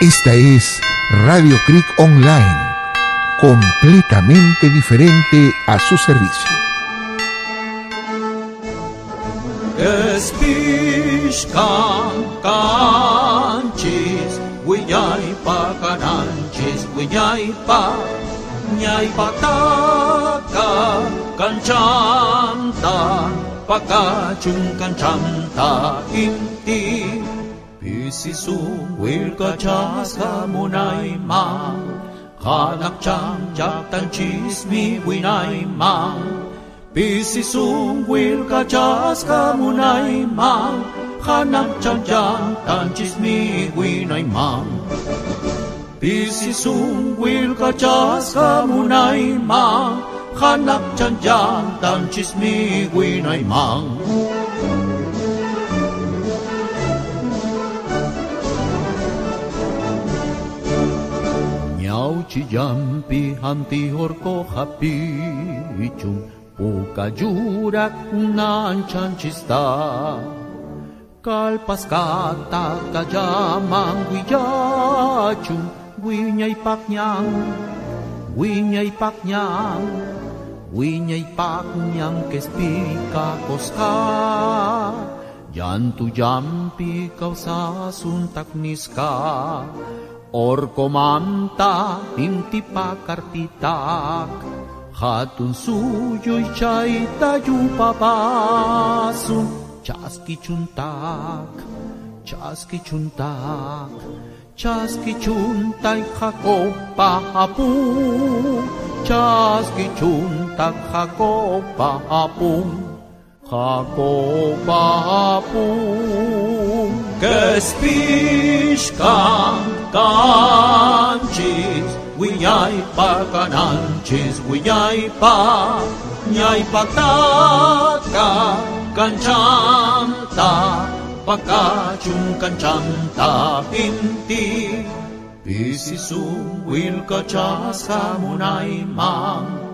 Esta es Radio Creek Online, completamente diferente a su servicio. Espishkan kanchis, wiyay pa kananchis, wiyay pa, nyay pataka kanchanta, pakachun kanchanta inti. Wilka chaska munay ma. Hanak chang jaktan chismi winay ma. Pisisung wilka chaska munay ma. Hanak chang jaktan chismi winay ma. Pisisung wilka chaska munay ma. Hanak chang jaktan chismi winay ma Auchillampi antihorkojapichun Pukayurak nanchanchista Kalpaskata kayaman guiyachun Guiñaypakñan, guiñaypakñan Guiñaypakñan kespika koska. Yantu yampi kausasun takniska niska Orko manta inti pakartitak Hatun suyoy chay tayu papasun Chaski chuntak, chaski chuntak Chaski chuntay hako pahapu Hakobabum Gespishkan Kanchis Wiyai pa kananchis Wiyai pa Nyai pa taka Kanchanta Pakachum kanchanta Pinti Pisisum Wilka chaska munai mang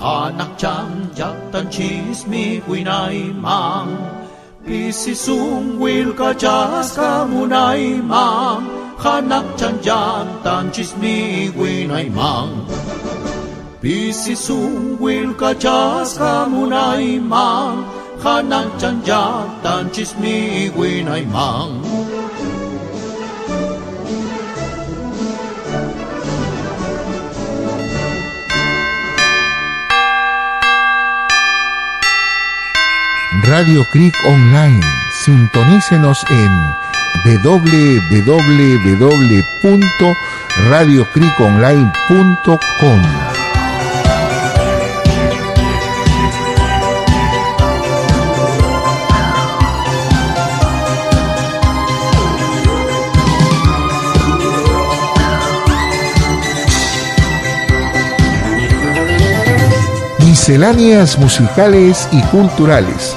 Anak canjak dan cismi winai mang. Bisi sungwil kajas kamunai mang. Anak canjak dan cismi winai mang. Bisi kajas kamunai mang. Anak canjak dan cismi winai mang. Radio Creek Online. Sintonícenos en www.radiocriconline.com. Misceláneas musicales y culturales,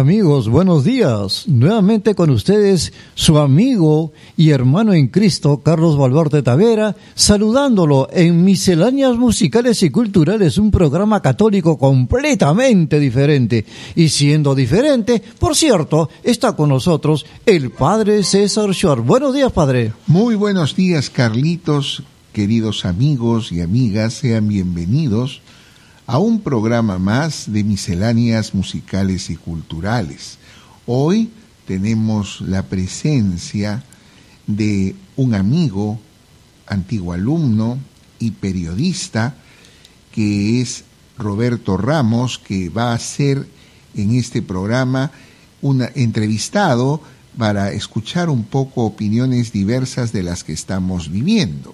Amigos, buenos días. Nuevamente con ustedes su amigo y hermano en Cristo, Carlos Valverde Tavera, saludándolo en Misceláneas Musicales y Culturales, un programa católico completamente diferente. Y siendo diferente, por cierto, está con nosotros el Padre César Shore. Buenos días, Padre. Muy buenos días, Carlitos, queridos amigos y amigas, sean bienvenidos a un programa más de misceláneas musicales y culturales. Hoy tenemos la presencia de un amigo, antiguo alumno y periodista, que es Roberto Ramos, que va a ser en este programa un entrevistado para escuchar un poco opiniones diversas de las que estamos viviendo.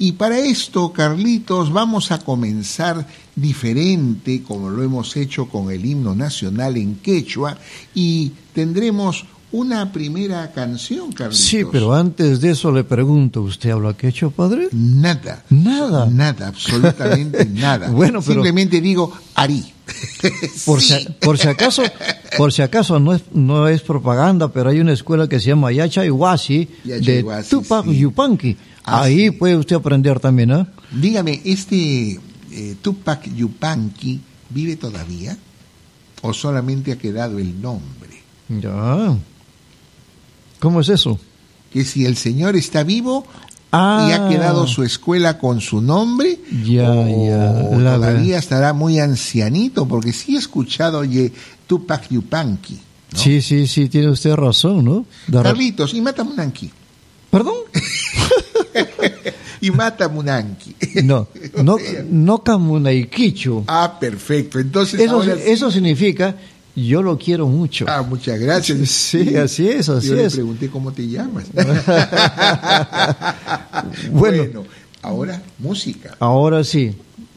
Y para esto, Carlitos, vamos a comenzar diferente, como lo hemos hecho con el himno nacional en quechua, y tendremos una primera canción, Carlitos. Sí, pero antes de eso le pregunto, ¿usted habla quechua, padre? Nada. Nada. Nada, absolutamente nada. Bueno, pero- Simplemente digo Ari. Por, Sí. si, por si acaso, por si acaso no es, no es propaganda, pero hay una escuela que se llama Yacha Iwasi Yacha de Tupac sí. Yupanqui. Ah, Ahí puede usted aprender también, ¿ah? Dígame, ¿este eh, Tupac Yupanqui vive todavía? ¿O solamente ha quedado el nombre? Ya. ¿Cómo es eso? Que si el señor está vivo Ah. y ha quedado su escuela con su nombre, Ya, o, ya, la todavía estará muy ancianito, porque sí he escuchado, oye, Tupac Yupanqui. ¿no? Sí, sí, sí, tiene usted razón, ¿no? De Carlitos, y mata Munanqui. ¿Perdón? Y mata Munanqui. No, no, no ah, perfecto. Entonces, Eso, ahora eso significa, yo lo quiero mucho. Ah, muchas gracias. Sí, así es, así Yo le es. pregunté cómo te llamas. Bueno. bueno, ahora música. Ahora sí,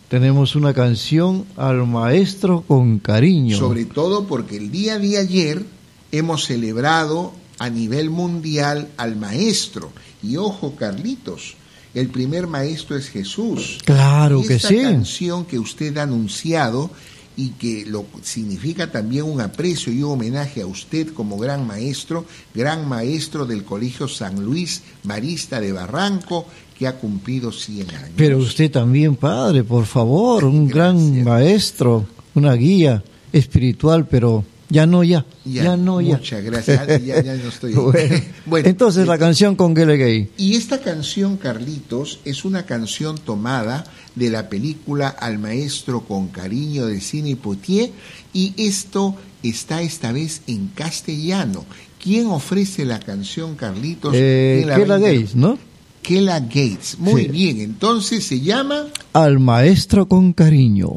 tenemos una canción al maestro con cariño. Sobre todo porque el día de ayer hemos celebrado a nivel mundial al maestro. Y ojo, Carlitos, el primer maestro es Jesús. Claro que esta sí. canción que usted ha anunciado y que lo significa también un aprecio y un homenaje a usted como gran maestro, gran maestro del Colegio San Luis Marista de Barranco, que ha cumplido 100 años. Pero usted también, padre, por favor, un Gracias. gran maestro, una guía espiritual, pero ya no ya, ya, no ya. Muchas gracias. Ah, Ya, ya no estoy. Bueno, Bueno, entonces la canción con Gele Gay. Y esta canción, Carlitos, es una canción tomada de la película Al Maestro con Cariño de Cine Potier y esto está esta vez en castellano. ¿Quién ofrece la canción, Carlitos? Eh, ¿Quién la Kela Gates, ¿no? Kela Gates. Muy Sí. bien, entonces se llama Al maestro con cariño.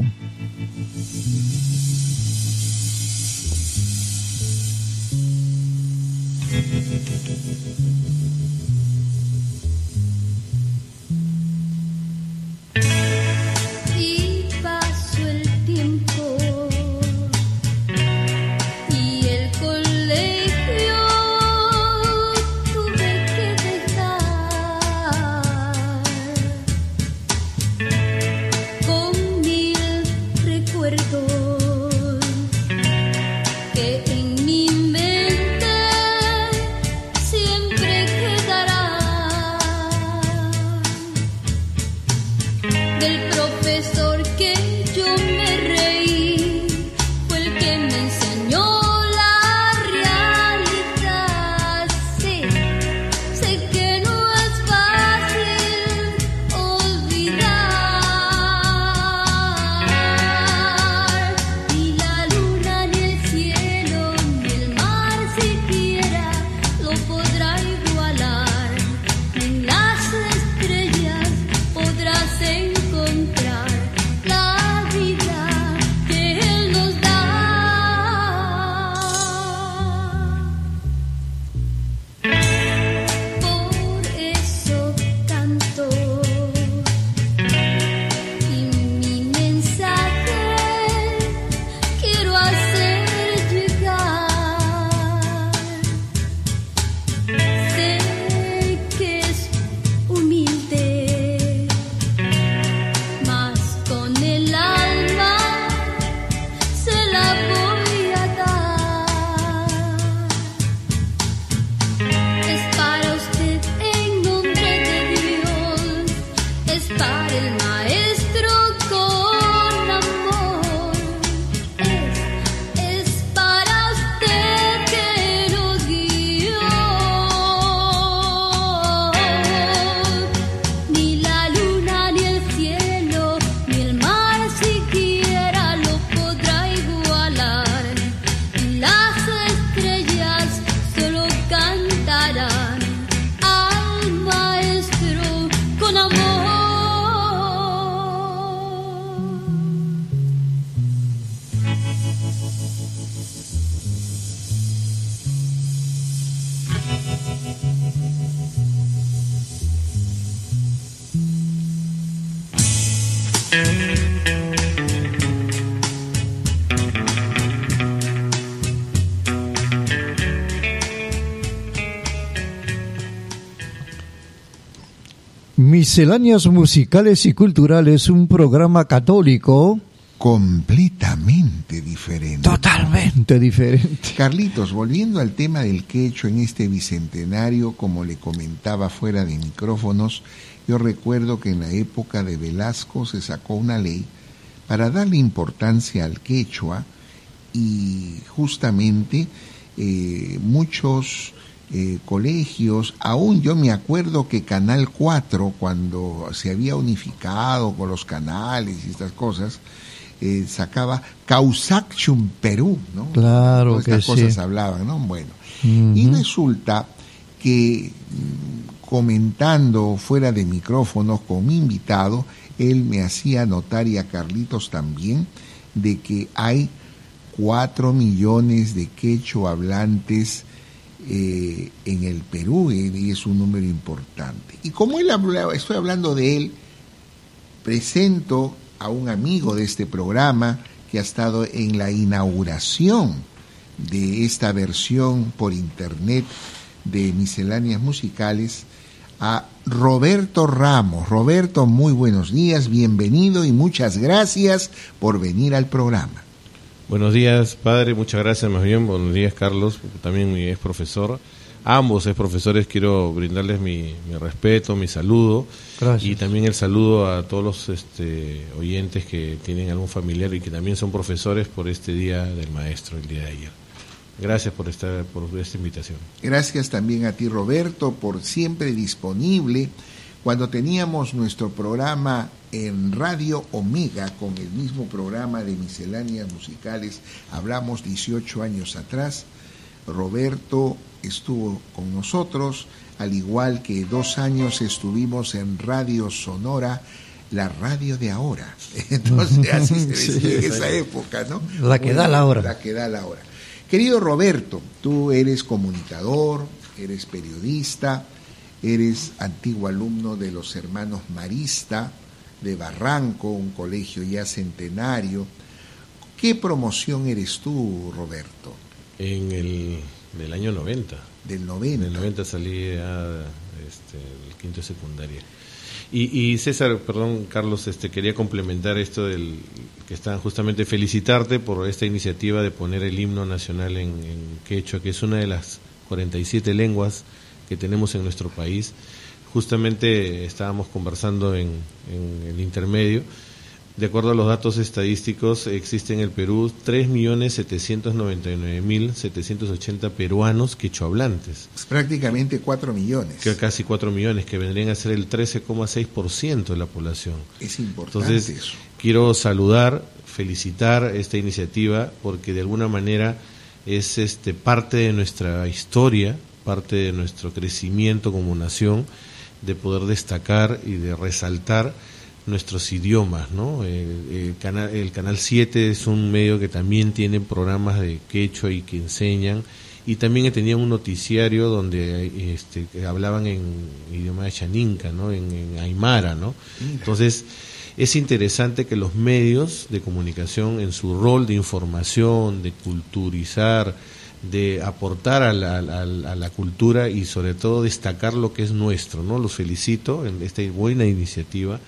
Misceláneas Musicales y Culturales, un programa católico completamente diferente. totalmente diferente. Carlitos, volviendo al tema del quecho en este bicentenario, como le comentaba fuera de micrófonos, yo recuerdo que en la época de Velasco se sacó una ley para darle importancia al quechua y justamente eh, muchos eh, colegios, aún yo me acuerdo que Canal 4, cuando se había unificado con los canales y estas cosas, eh, sacaba Causacchum Perú, ¿no? Claro Todas estas que cosas sí. hablaban, ¿no? Bueno, y resulta que mm, comentando fuera de micrófonos con mi invitado, él me hacía notar y a Carlitos también de que hay cuatro millones de quechua hablantes eh, en el Perú y es un número importante. Y como él hablaba, estoy hablando de él, presento a un amigo de este programa que ha estado en la inauguración de esta versión por internet de misceláneas musicales a Roberto Ramos. Roberto, muy buenos días, bienvenido y muchas gracias por venir al programa. Buenos días, padre, muchas gracias más bien. Buenos días, Carlos, porque también mi es profesor. Ambos es profesores, quiero brindarles mi, mi respeto, mi saludo Gracias. y también el saludo a todos los este, oyentes que tienen algún familiar y que también son profesores por este día del maestro, el día de ayer. Gracias por esta, por esta invitación. Gracias también a ti, Roberto, por siempre disponible. Cuando teníamos nuestro programa en Radio Omega con el mismo programa de misceláneas musicales, hablamos 18 años atrás, Roberto estuvo con nosotros, al igual que dos años estuvimos en Radio Sonora, la radio de ahora. Entonces, así se decía en esa época, ¿no? La que da la hora. La que da la hora. Querido Roberto, tú eres comunicador, eres periodista, eres antiguo alumno de los hermanos Marista de Barranco, un colegio ya centenario. ¿Qué promoción eres tú, Roberto? En el del año 90. Del En 90. el 90 salí ya este, del quinto de secundaria. Y, y César, perdón, Carlos, este, quería complementar esto del que están justamente felicitarte por esta iniciativa de poner el himno nacional en, en quechua, que es una de las 47 lenguas que tenemos en nuestro país. Justamente estábamos conversando en, en el intermedio. De acuerdo a los datos estadísticos, existen en el Perú 3.799.780 peruanos quechohablantes Es prácticamente 4 millones. que casi 4 millones, que vendrían a ser el 13,6% de la población. Es importante Entonces, eso. quiero saludar, felicitar esta iniciativa porque de alguna manera es este parte de nuestra historia, parte de nuestro crecimiento como nación, de poder destacar y de resaltar nuestros idiomas, ¿no? El, el canal, el canal 7 es un medio que también tiene programas de quechua y que enseñan y también tenía un noticiario donde este, hablaban en idioma de Chaninca, ¿no? En, en Aymara, ¿no? Entonces es interesante que los medios de comunicación en su rol de información, de culturizar, de aportar a la, a la- a la cultura y sobre todo destacar lo que es nuestro, ¿no? Los felicito en esta buena iniciativa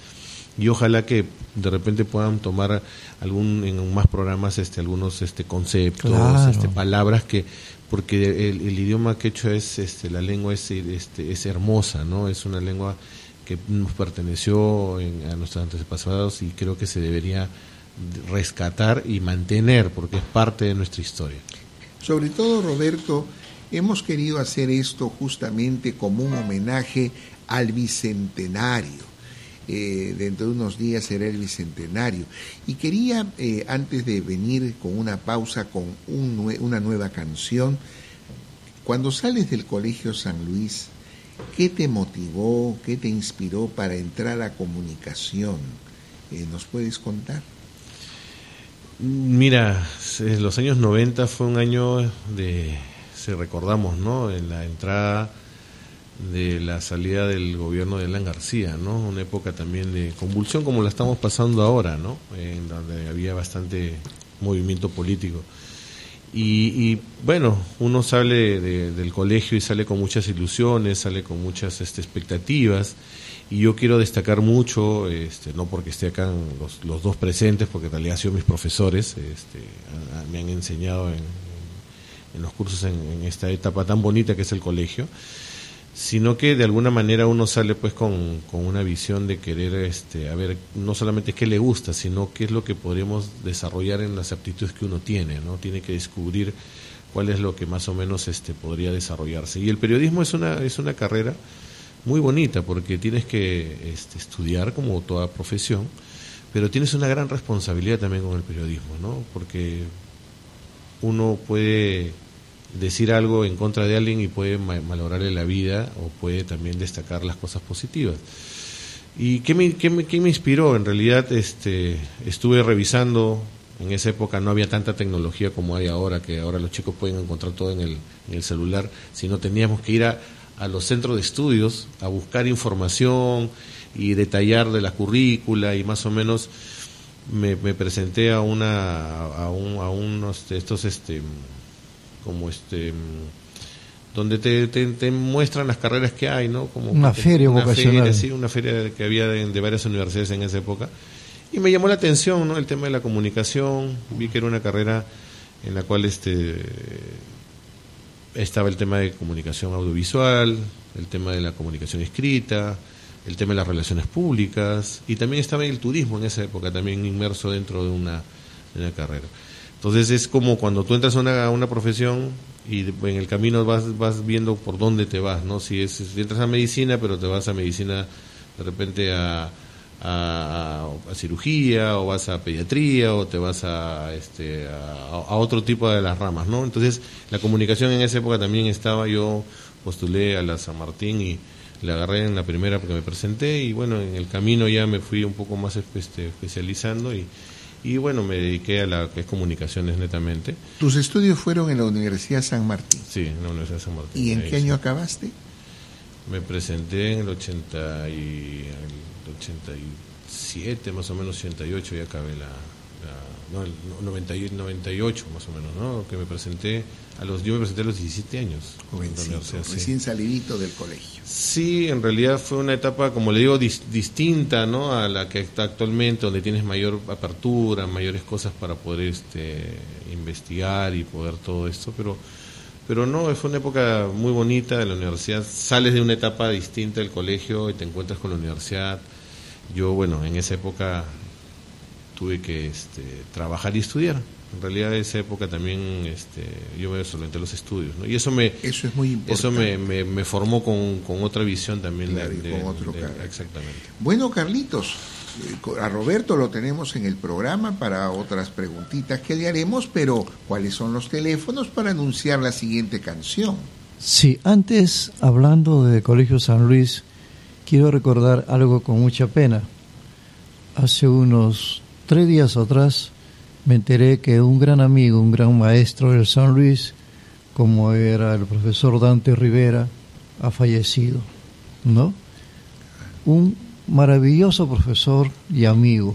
y ojalá que de repente puedan tomar algún en más programas este algunos este conceptos Claro. este palabras que porque el, el idioma quechua es este la lengua es este es hermosa no es una lengua que nos perteneció en- a nuestros antepasados y creo que se debería rescatar y mantener porque es parte de nuestra historia Sobre todo, Roberto, hemos querido hacer esto justamente como un homenaje al bicentenario. Eh, dentro de unos días será el bicentenario. Y quería, eh, antes de venir con una pausa, con una nueva canción, cuando sales del Colegio San Luis, ¿qué te motivó, qué te inspiró para entrar a comunicación? Eh, ¿Nos puedes contar? Mira, los años 90 fue un año de, si recordamos, ¿no? En la entrada de la salida del gobierno de Alan García, ¿no? Una época también de convulsión como la estamos pasando ahora, ¿no? En donde había bastante movimiento político. Y, y, bueno, uno sale de- del colegio y sale con muchas ilusiones, sale con muchas este, expectativas. Y yo quiero destacar mucho, este, no porque esté acá los, los dos presentes, porque en realidad han sido mis profesores, este, me han enseñado en, en los cursos en, en esta etapa tan bonita que es el colegio, sino que de alguna manera uno sale pues con, con una visión de querer, este, a ver, no solamente qué le gusta, sino qué es lo que podríamos desarrollar en las aptitudes que uno tiene, ¿no? Tiene que descubrir cuál es lo que más o menos este, podría desarrollarse. Y el periodismo es una, es una carrera muy bonita porque tienes que este, estudiar como toda profesión, pero tienes una gran responsabilidad también con el periodismo, ¿no? Porque uno puede decir algo en contra de alguien y puede ma- malograrle la vida o puede también destacar las cosas positivas. ¿Y qué me, qué me, qué me inspiró? En realidad este, estuve revisando, en esa época no había tanta tecnología como hay ahora, que ahora los chicos pueden encontrar todo en el, en el celular, sino teníamos que ir a, a los centros de estudios a buscar información y detallar de la currícula y más o menos me, me presenté a una a, un, a unos de estos este como este donde te, te, te muestran las carreras que hay, ¿no? Como Una feria una vocacional. feria, sí, una feria que había de, de varias universidades en esa época. Y me llamó la atención, ¿no? El tema de la comunicación. Vi que era una carrera en la cual este estaba el tema de comunicación audiovisual, el tema de la comunicación escrita, el tema de las relaciones públicas y también estaba el turismo en esa época, también inmerso dentro de una, de una carrera. Entonces es como cuando tú entras a una, una profesión y en el camino vas, vas viendo por dónde te vas, ¿no? Si, es, si entras a medicina, pero te vas a medicina de repente a, a, a cirugía o vas a pediatría o te vas a, este, a, a otro tipo de las ramas, ¿no? Entonces la comunicación en esa época también estaba, yo postulé a la San Martín y la agarré en la primera porque me presenté y bueno, en el camino ya me fui un poco más este, especializando y, y bueno, me dediqué a la que es comunicaciones netamente. Tus estudios fueron en la Universidad San Martín. Sí, en la Universidad San Martín. ¿Y en qué sí. año acabaste? Me presenté en el 80 y, el 87, más o menos 88, y acabé la, la- no, el 90 y- 98 más o menos, ¿no? Que me presenté a los, yo me presenté a los 17 años. Jovencito, sí. recién salidito del colegio. Sí, en realidad fue una etapa, como le digo, dis- distinta ¿no? a la que está actualmente, donde tienes mayor apertura, mayores cosas para poder este, investigar y poder todo esto, pero, pero no, fue una época muy bonita de la universidad. Sales de una etapa distinta del colegio y te encuentras con la universidad. Yo, bueno, en esa época tuve que este, trabajar y estudiar. En realidad, en esa época también este, yo me solventé los estudios, ¿no? Y eso me, Eso es muy importante. eso me, me, me formó con, con otra visión también. Claro, de, y con de- otro de- carácter. exactamente. Bueno, Carlitos, eh, a Roberto lo tenemos en el programa para otras preguntitas que le haremos, pero ¿cuáles son los teléfonos para anunciar la siguiente canción? Sí, antes, hablando de Colegio San Luis, quiero recordar algo con mucha pena. Hace unos tres días atrás me enteré que un gran amigo, un gran maestro del San Luis, como era el profesor Dante Rivera, ha fallecido, ¿no? Un maravilloso profesor y amigo.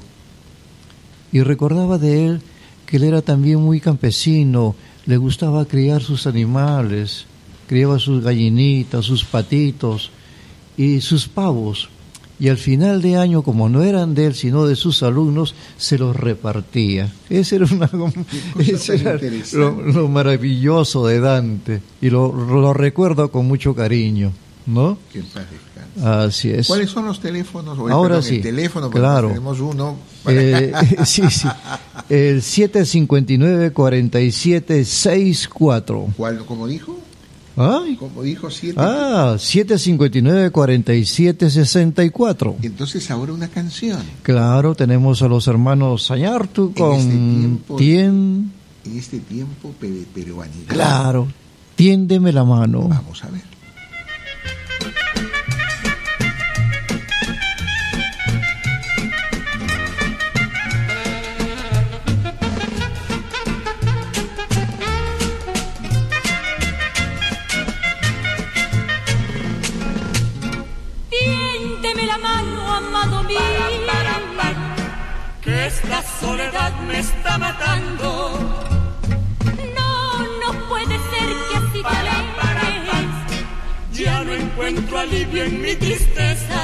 Y recordaba de él que él era también muy campesino, le gustaba criar sus animales, criaba sus gallinitas, sus patitos y sus pavos. Y al final de año, como no eran de él, sino de sus alumnos, se los repartía. Ese era, una, ese era lo, lo maravilloso de Dante. Y lo, lo recuerdo con mucho cariño, ¿no? Que. Así es. ¿Cuáles son los teléfonos? Ahora perdón, sí, El teléfono, claro. tenemos uno. Eh, sí, sí. El 759-4764. ¿Cuál, como dijo? Ay. Como dijo, siete. Ah, 759-4764. Entonces ahora una canción. Claro, tenemos a los hermanos Sañartu con este tiempo- Tien... En este tiempo pe- peruanidad. Claro, tiéndeme la mano. Vamos a ver. soledad me está matando. No, no puede ser que así para, para, para, Ya no encuentro alivio en mi tristeza.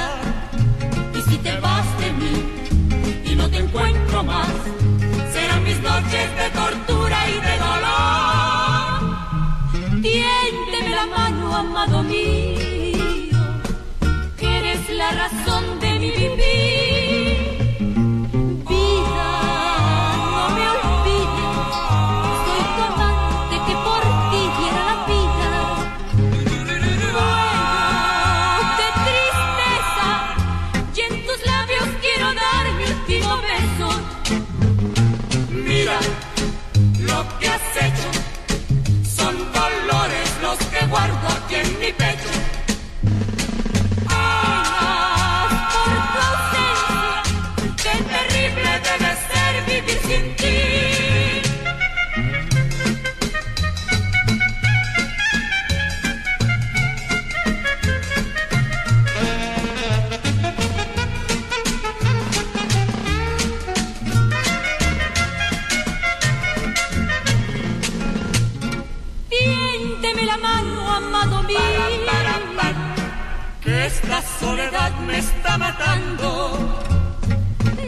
Y si te vas de mí y no te encuentro más, serán mis noches de tortura y de dolor. Tiéndeme la mano, amado mío, que eres la razón de mi vivir.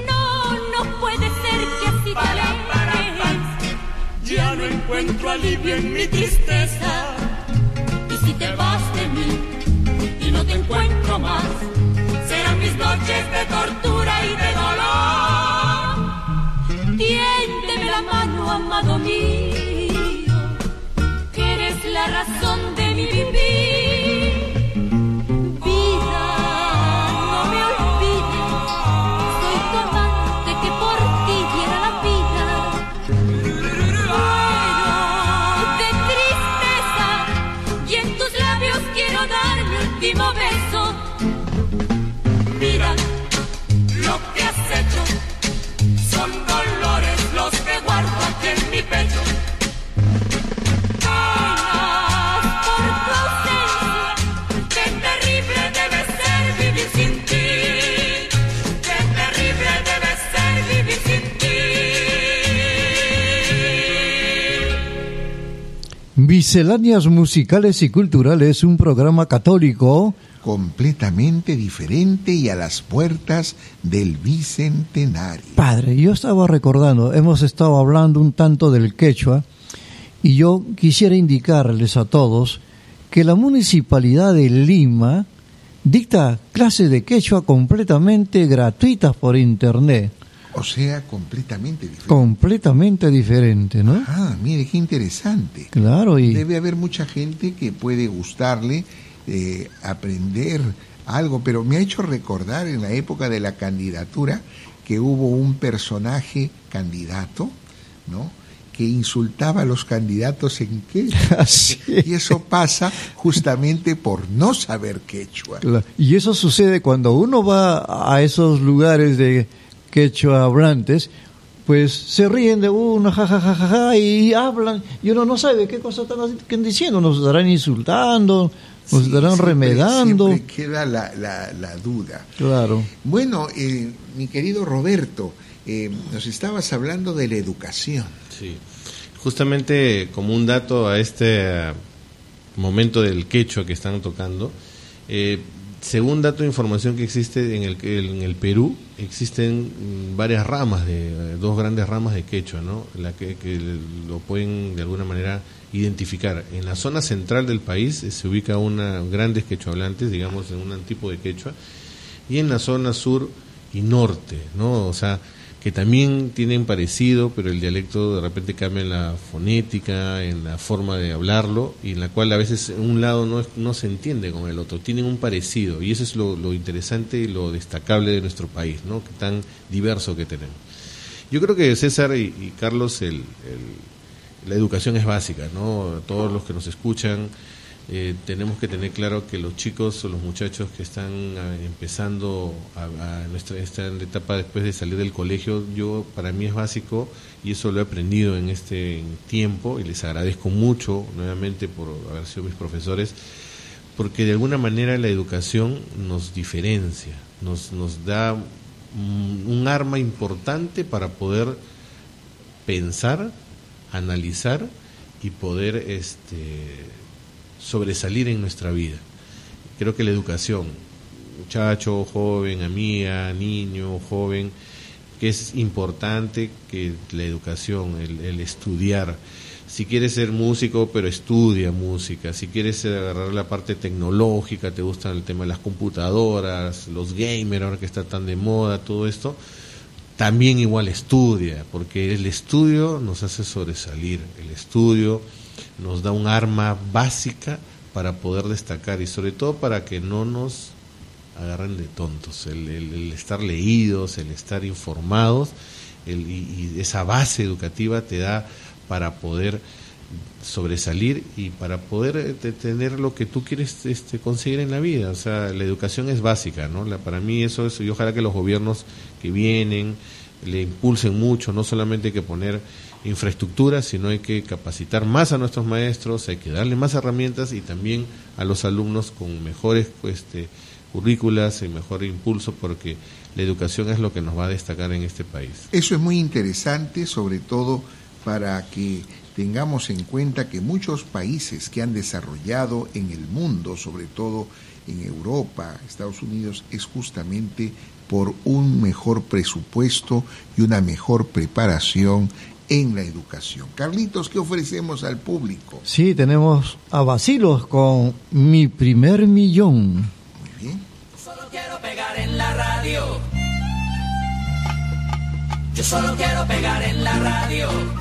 No, no puede ser que así Para. Ya no encuentro alivio en mi tristeza. Y si te vas de mí y no te encuentro más, Serán mis noches de tortura y de dolor. tiéndeme la mano, amado mío, Misceláneas musicales y culturales, un programa católico completamente diferente y a las puertas del bicentenario. Padre, yo estaba recordando, hemos estado hablando un tanto del quechua y yo quisiera indicarles a todos que la municipalidad de Lima dicta clases de quechua completamente gratuitas por internet, O sea, completamente diferente. completamente diferente, ¿no? Ah, mire, qué interesante. Claro, y Debe haber mucha gente que puede gustarle eh, aprender algo, pero me ha hecho recordar en la época de la candidatura que hubo un personaje candidato, ¿no? que insultaba a los candidatos en quechua. Así Y eso pasa justamente por no saber quechua. Y eso sucede cuando uno va a esos lugares de quechua hablantes, pues se ríen de uno, jajajaja, y hablan, y uno no sabe qué cosa están diciendo, nos estarán insultando, nos Sí, estarán siempre- remedando. Siempre queda la, la- la duda. Claro. Bueno, eh, mi querido Roberto, eh, nos estabas hablando de la educación. Sí. Justamente como un dato a este eh, momento del quechua que están tocando, eh, según dato de información que existe en el, en el Perú, existen varias ramas, de eh, dos grandes ramas de quechua, ¿no? La que, lo pueden de alguna manera identificar. En la zona central del país eh, se ubica una grandes quechuahablantes, digamos, en un tipo de quechua, y en la zona sur y norte, ¿no? O sea, que también tienen parecido, pero el dialecto de repente cambia en la fonética, en la forma de hablarlo, y en la cual a veces un lado no, es- no se entiende con el otro, tienen un parecido, y eso es lo, interesante y lo destacable de nuestro país, ¿no? Que tan diverso que tenemos. Yo creo que César y, Carlos, el- la educación es básica, ¿no? Todos los que nos escuchan, eh, tenemos que tener claro que los chicos o los muchachos que están ah, empezando a, a nuestra esta etapa después de salir del colegio, yo para mí es básico y eso lo he aprendido en este tiempo y les agradezco mucho nuevamente por haber sido mis profesores porque de alguna manera la educación nos diferencia, nos, nos da un, un arma importante para poder pensar, analizar y poder este, sobresalir en nuestra vida. creo que la educación, muchacho, joven, amiga, niño, joven, que es importante que la educación, el, estudiar. Si quieres ser músico, pero estudia música. Si quieres agarrar la parte tecnológica, te gusta el tema de las computadoras, los gamers, ahora que está tan de moda, todo esto, también igual estudia, porque el estudio nos hace sobresalir. El estudio nos da un arma básica para poder destacar y sobre todo para que no nos agarren de tontos. El, estar leídos, el estar informados y, esa base educativa te da para poder sobresalir y para poder eh, tener lo que tú quieres este, conseguir en la vida. O sea, la educación es básica, ¿no? La, para mí eso es, y ojalá que los gobiernos que vienen le impulsen mucho, no solamente hay que poner infraestructura, sino hay que capacitar más a nuestros maestros, hay que darle más herramientas y también a los alumnos con mejores este, currículas y mejor impulso porque la educación es lo que nos va a destacar en este país. Eso es muy interesante, sobre todo para que tengamos en cuenta que muchos países que han desarrollado en el mundo, sobre todo en Europa, Estados Unidos, es justamente por un mejor presupuesto y una mejor preparación en la educación. Carlitos, ¿qué ofrecemos al público? Sí, tenemos a Basilos con Mi primer millón. Muy bien. Solo quiero pegar en la radio. Yo solo quiero pegar en la radio.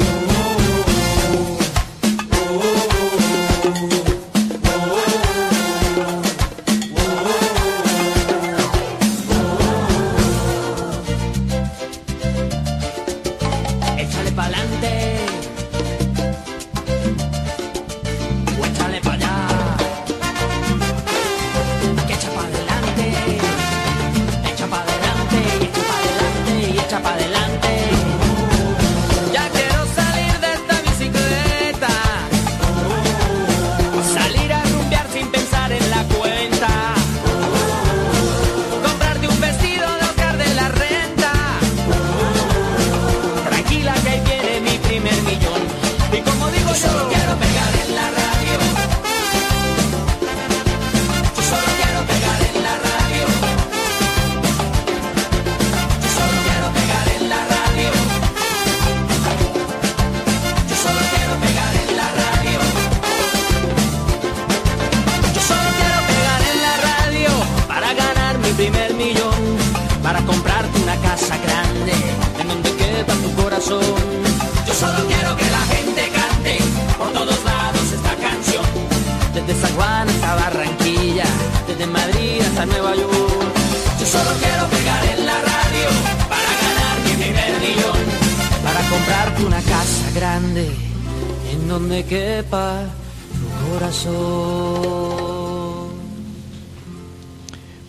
Corazón.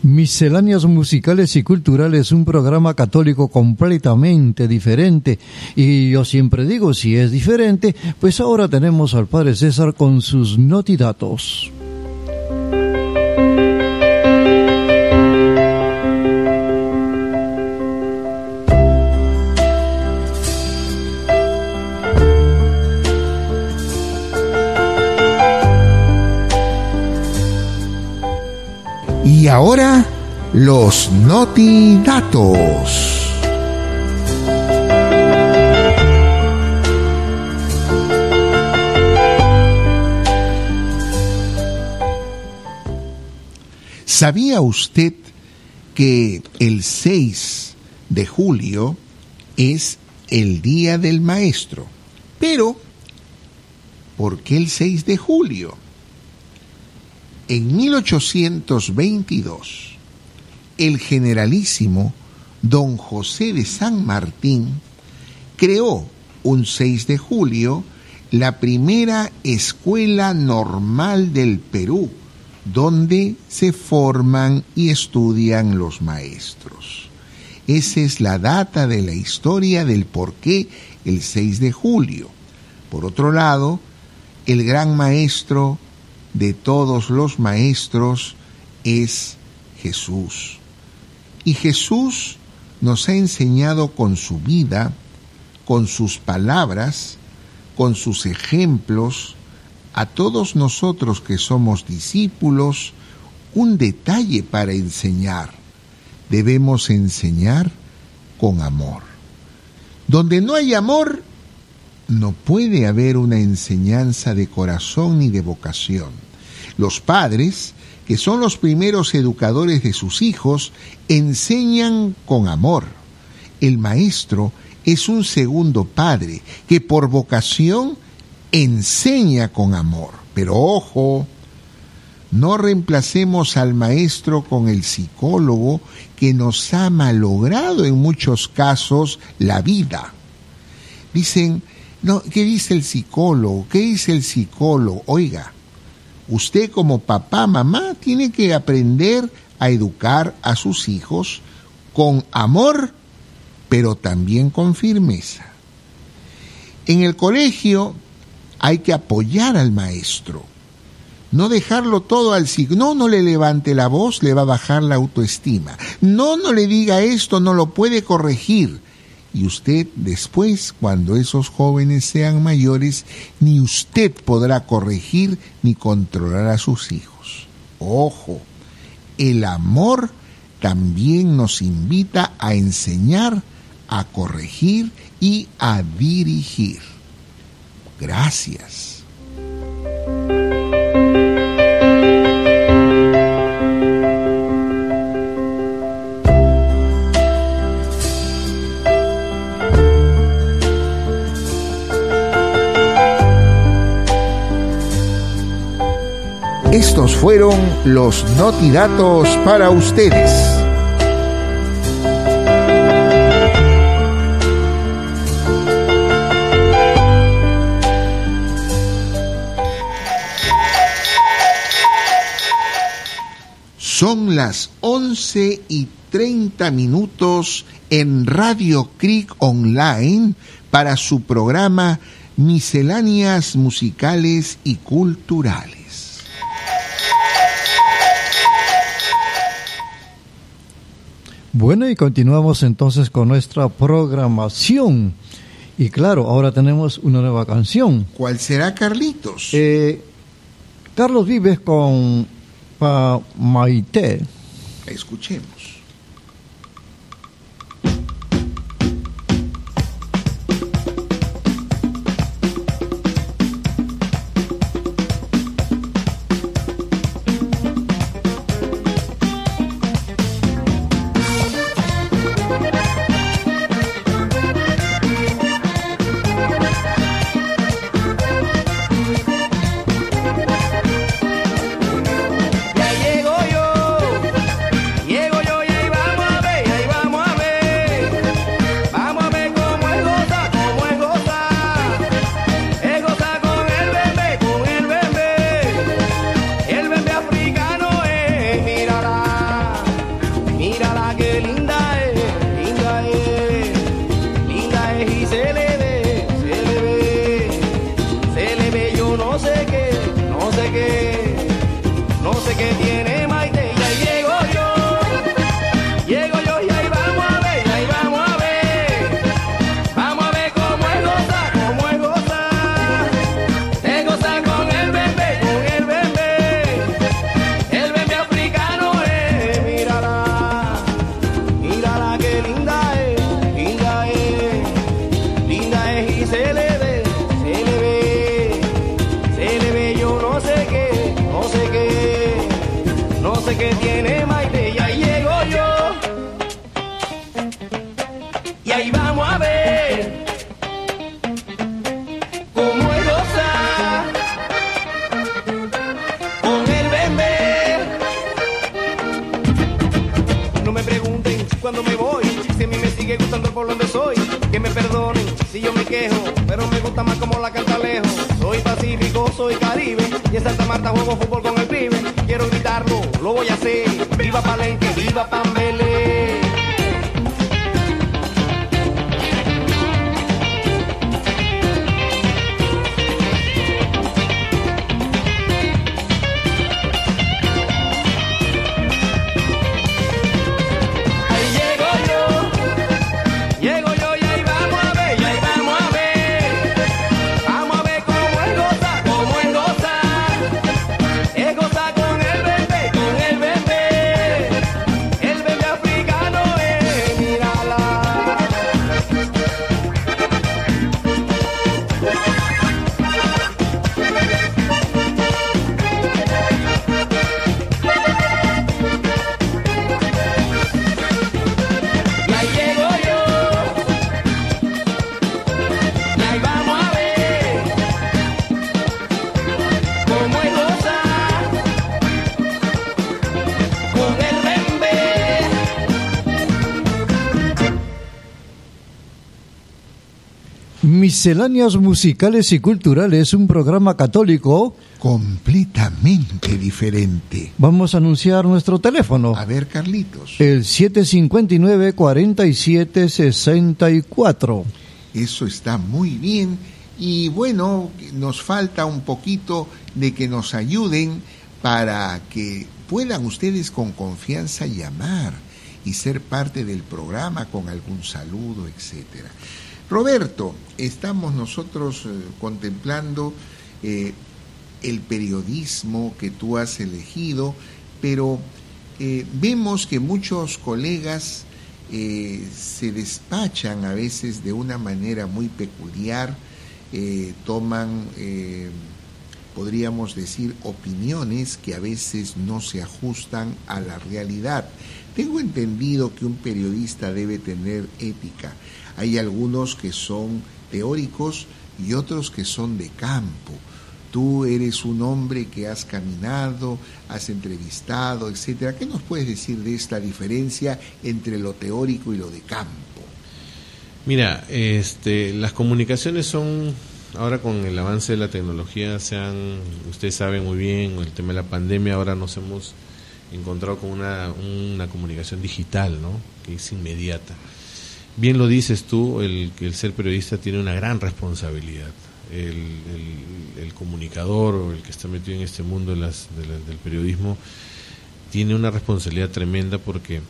Misceláneas musicales y culturales, un programa católico completamente diferente. Y yo siempre digo, si es diferente, pues ahora tenemos al Padre César con sus notidatos. Y ahora, los notidatos. ¿Sabía usted que el 6 de julio es el Día del Maestro? Pero, ¿por qué el 6 de julio? En 1822, el generalísimo don José de San Martín creó un 6 de julio la primera escuela normal del Perú, donde se forman y estudian los maestros. Esa es la data de la historia del por qué el 6 de julio. Por otro lado, el gran maestro de todos los maestros es Jesús. Y Jesús nos ha enseñado con su vida, con sus palabras, con sus ejemplos, a todos nosotros que somos discípulos, un detalle para enseñar. Debemos enseñar con amor. Donde no hay amor, no puede haber una enseñanza de corazón ni de vocación. Los padres, que son los primeros educadores de sus hijos, enseñan con amor. El maestro es un segundo padre que por vocación enseña con amor. Pero ojo, no reemplacemos al maestro con el psicólogo que nos ha malogrado en muchos casos la vida. Dicen, no, ¿qué dice el psicólogo? ¿Qué dice el psicólogo? Oiga, usted como papá, mamá, tiene que aprender a educar a sus hijos con amor, pero también con firmeza. En el colegio hay que apoyar al maestro, no dejarlo todo al signo. No, no le levante la voz, le va a bajar la autoestima. No, no le diga esto, no lo puede corregir. Y usted después, cuando esos jóvenes sean mayores, ni usted podrá corregir ni controlar a sus hijos. Ojo, el amor también nos invita a enseñar, a corregir y a dirigir. Gracias. Fueron los notidatos para ustedes. Son las 11 y 30 minutos en Radio Creek Online para su programa Misceláneas Musicales y Culturales. Bueno, y continuamos entonces con nuestra programación. Y claro, ahora tenemos una nueva canción. ¿Cuál será, Carlitos? Eh, Carlos Vives con Pa Maite. Escuchemos. Me pregunten cuándo me voy, si a mí me sigue gustando por donde soy. Que me perdonen si yo me quejo, pero me gusta más como la canta lejos. Soy pacífico, soy caribe, y en Santa Marta juego fútbol con el pibe. Quiero gritarlo, lo voy a hacer. Viva Palenque, viva Pambele. Misceláneas musicales y culturales, un programa católico. Completamente diferente. Vamos a anunciar nuestro teléfono. A ver, Carlitos. El 759-4764. Eso está muy bien. Y bueno, nos falta un poquito de que nos ayuden para que puedan ustedes con confianza llamar y ser parte del programa con algún saludo, etcétera. Roberto, estamos nosotros eh, contemplando eh, el periodismo que tú has elegido, pero eh, vemos que muchos colegas se despachan a veces de una manera muy peculiar, toman, podríamos decir, opiniones que a veces no se ajustan a la realidad. Tengo entendido que un periodista debe tener ética. Hay algunos que son teóricos y otros que son de campo. Tú eres un hombre que has caminado, has entrevistado, etcétera. ¿Qué nos puedes decir de esta diferencia entre lo teórico y lo de campo? Mira, este, las comunicaciones son, ahora con el avance de la tecnología, se han, ustedes saben muy bien, el tema de la pandemia, ahora nos hemos encontrado con una, una comunicación digital, ¿no? Que es inmediata. Bien lo dices tú, el, el ser periodista tiene una gran responsabilidad. El, el- el comunicador o el que está metido en este mundo de las- de la- del periodismo tiene una responsabilidad tremenda porque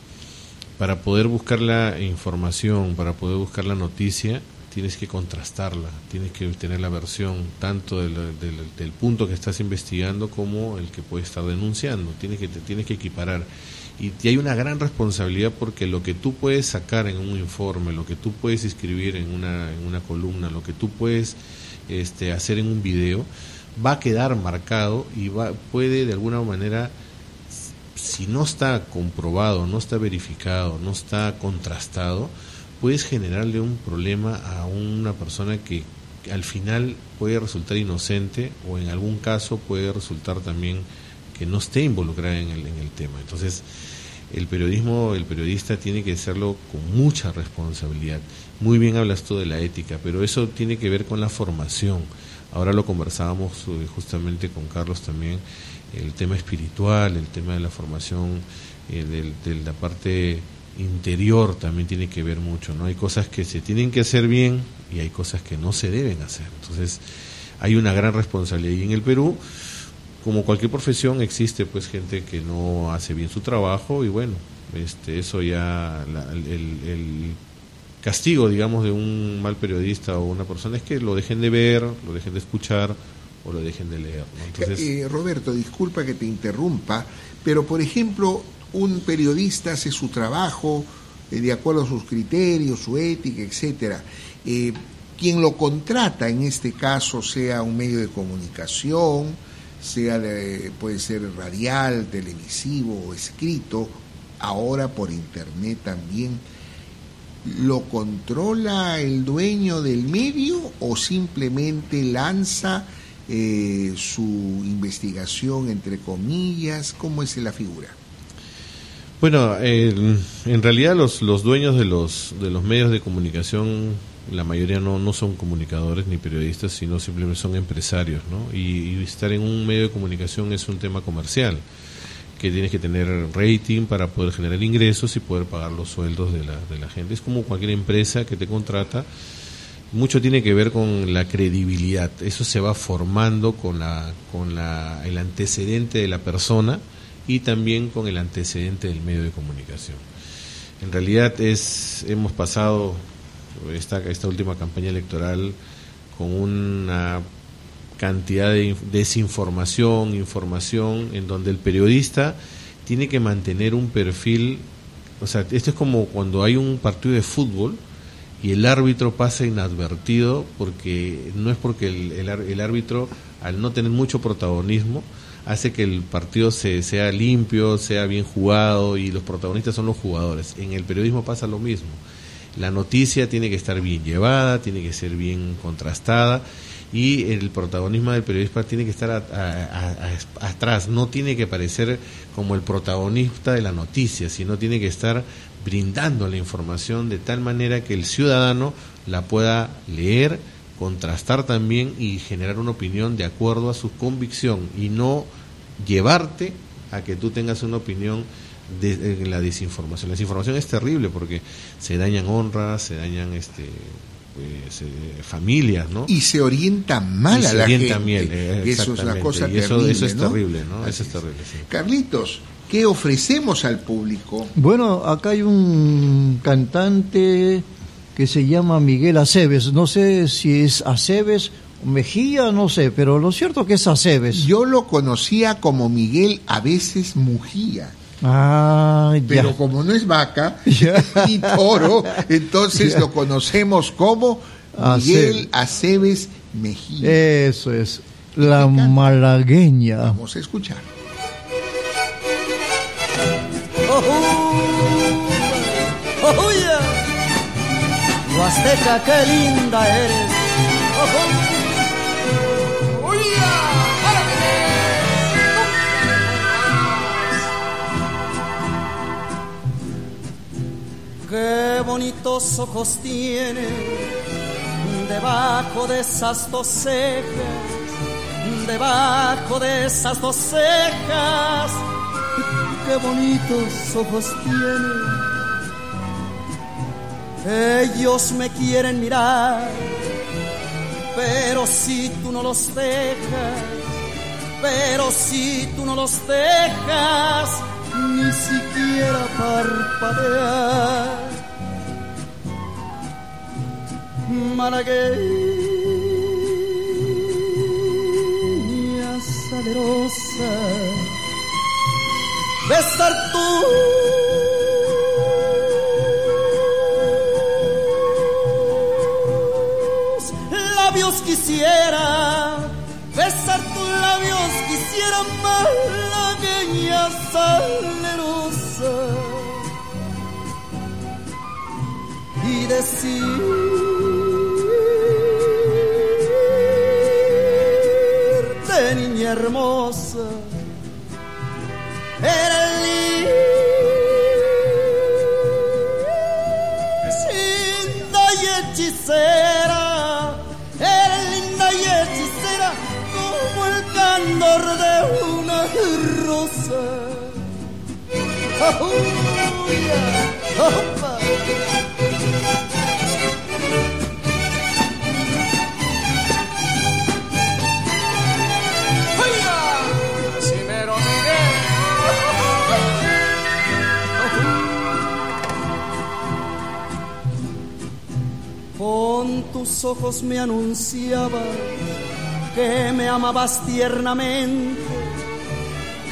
para poder buscar la información, para poder buscar la noticia, tienes que contrastarla, tienes que tener la versión tanto del, del, del punto que estás investigando como el que puede estar denunciando, tienes que, te tienes que equiparar. Y, hay una gran responsabilidad porque lo que tú puedes sacar en un informe, lo que tú puedes escribir en una, en una columna, lo que tú puedes este, hacer en un video, va a quedar marcado y va, puede de alguna manera si no está comprobado, no está verificado, no está contrastado, puedes generarle un problema a una persona que al final puede resultar inocente o en algún caso puede resultar también que no esté involucrada en el, en el tema. Entonces, el periodismo, el periodista tiene que hacerlo con mucha responsabilidad. Muy bien hablas tú de la ética, pero eso tiene que ver con la formación. Ahora lo conversábamos eh, justamente con Carlos también, el tema espiritual, el tema de la formación eh, de la parte interior también tiene que ver mucho, ¿no? Hay cosas que se tienen que hacer bien y hay cosas que no se deben hacer. Entonces, hay una gran responsabilidad. Y en el Perú, como cualquier profesión existe pues gente que no hace bien su trabajo y bueno, este, eso ya la- el, el castigo, digamos, de un mal periodista o una persona es que lo dejen de ver, lo dejen de escuchar o lo dejen de leer. ¿no? Entonces, Eh, Roberto, disculpa que te interrumpa, pero por ejemplo, un periodista hace su trabajo eh, de acuerdo a sus criterios, su ética, etcétera. Eh, quien lo contrata, en este caso, sea un medio de comunicación, sea de- puede ser radial, televisivo o escrito, ahora por internet también. ¿Lo controla el dueño del medio o simplemente lanza eh, su investigación entre comillas? ¿Cómo es la figura? Bueno, eh, en realidad los, los dueños de los, de los medios de comunicación, la mayoría no, no son comunicadores ni periodistas, sino simplemente son empresarios, ¿no? Y, estar en un medio de comunicación es un tema comercial, que tienes que tener rating para poder generar ingresos y poder pagar los sueldos de la, de la gente. Es como cualquier empresa que te contrata, mucho tiene que ver con la credibilidad. Eso se va formando con, la, con la, el antecedente de la persona y también con el antecedente del medio de comunicación. En realidad es hemos pasado esta, esta última campaña electoral con una cantidad de inf- desinformación, información, en donde el periodista tiene que mantener un perfil, o sea, esto es como cuando hay un partido de fútbol y el árbitro pasa inadvertido porque no es porque el, el árbitro al no tener mucho protagonismo hace que el partido se, sea limpio, sea bien jugado y los protagonistas son los jugadores. En el periodismo pasa lo mismo. La noticia tiene que estar bien llevada, tiene que ser bien contrastada y el protagonismo del periodista tiene que estar a- a- atrás, no tiene que parecer como el protagonista de la noticia, sino tiene que estar brindando la información de tal manera que el ciudadano la pueda leer, contrastar también y generar una opinión de acuerdo a su convicción y no llevarte a que tú tengas una opinión de, en la desinformación. La desinformación es terrible porque se dañan honras, se dañan este pues, eh, familias, ¿no? Y se orienta mal Y a se la orienta gente. miel, eh, eso es una exactamente. cosa Y eso, terrible. eso es ¿no? terrible, ¿no? Así Eso es es. terrible, sí. Carlitos, ¿qué ofrecemos al público? Bueno, acá hay un cantante que se llama Miguel Aceves. No sé si es Aceves o Mejía, no sé, pero lo cierto que es Aceves. Yo lo conocía como Miguel, a veces Mujía. Ah, ya. Pero como no es vaca Ya. ni toro, entonces Ya. lo conocemos como Miguel Aceves Mejía. Eso es. La malagueña. Vamos a escuchar. Huasteca, qué linda eres. Qué bonitos ojos tiene debajo de esas dos cejas, debajo de esas dos cejas. Qué bonitos ojos tiene. Ellos me quieren mirar, pero si tú no los dejas, pero si tú no los dejas, ni siquiera parpadear. Malagueña salerosa, besar tus labios quisiera, besar tus labios quisiera malagueña salerosa y decirte niña hermosa eres linda y hechicera, eres linda y hechicera como el candor de una Oh, Con tus ojos me anunciabas que me amabas tiernamente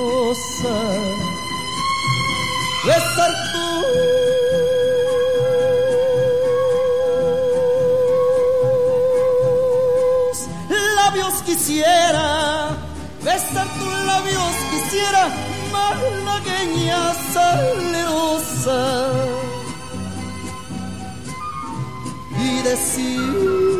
salerosa, besar labios quisiera, besar tus labios quisiera, malagueña salerosa. Y decirte,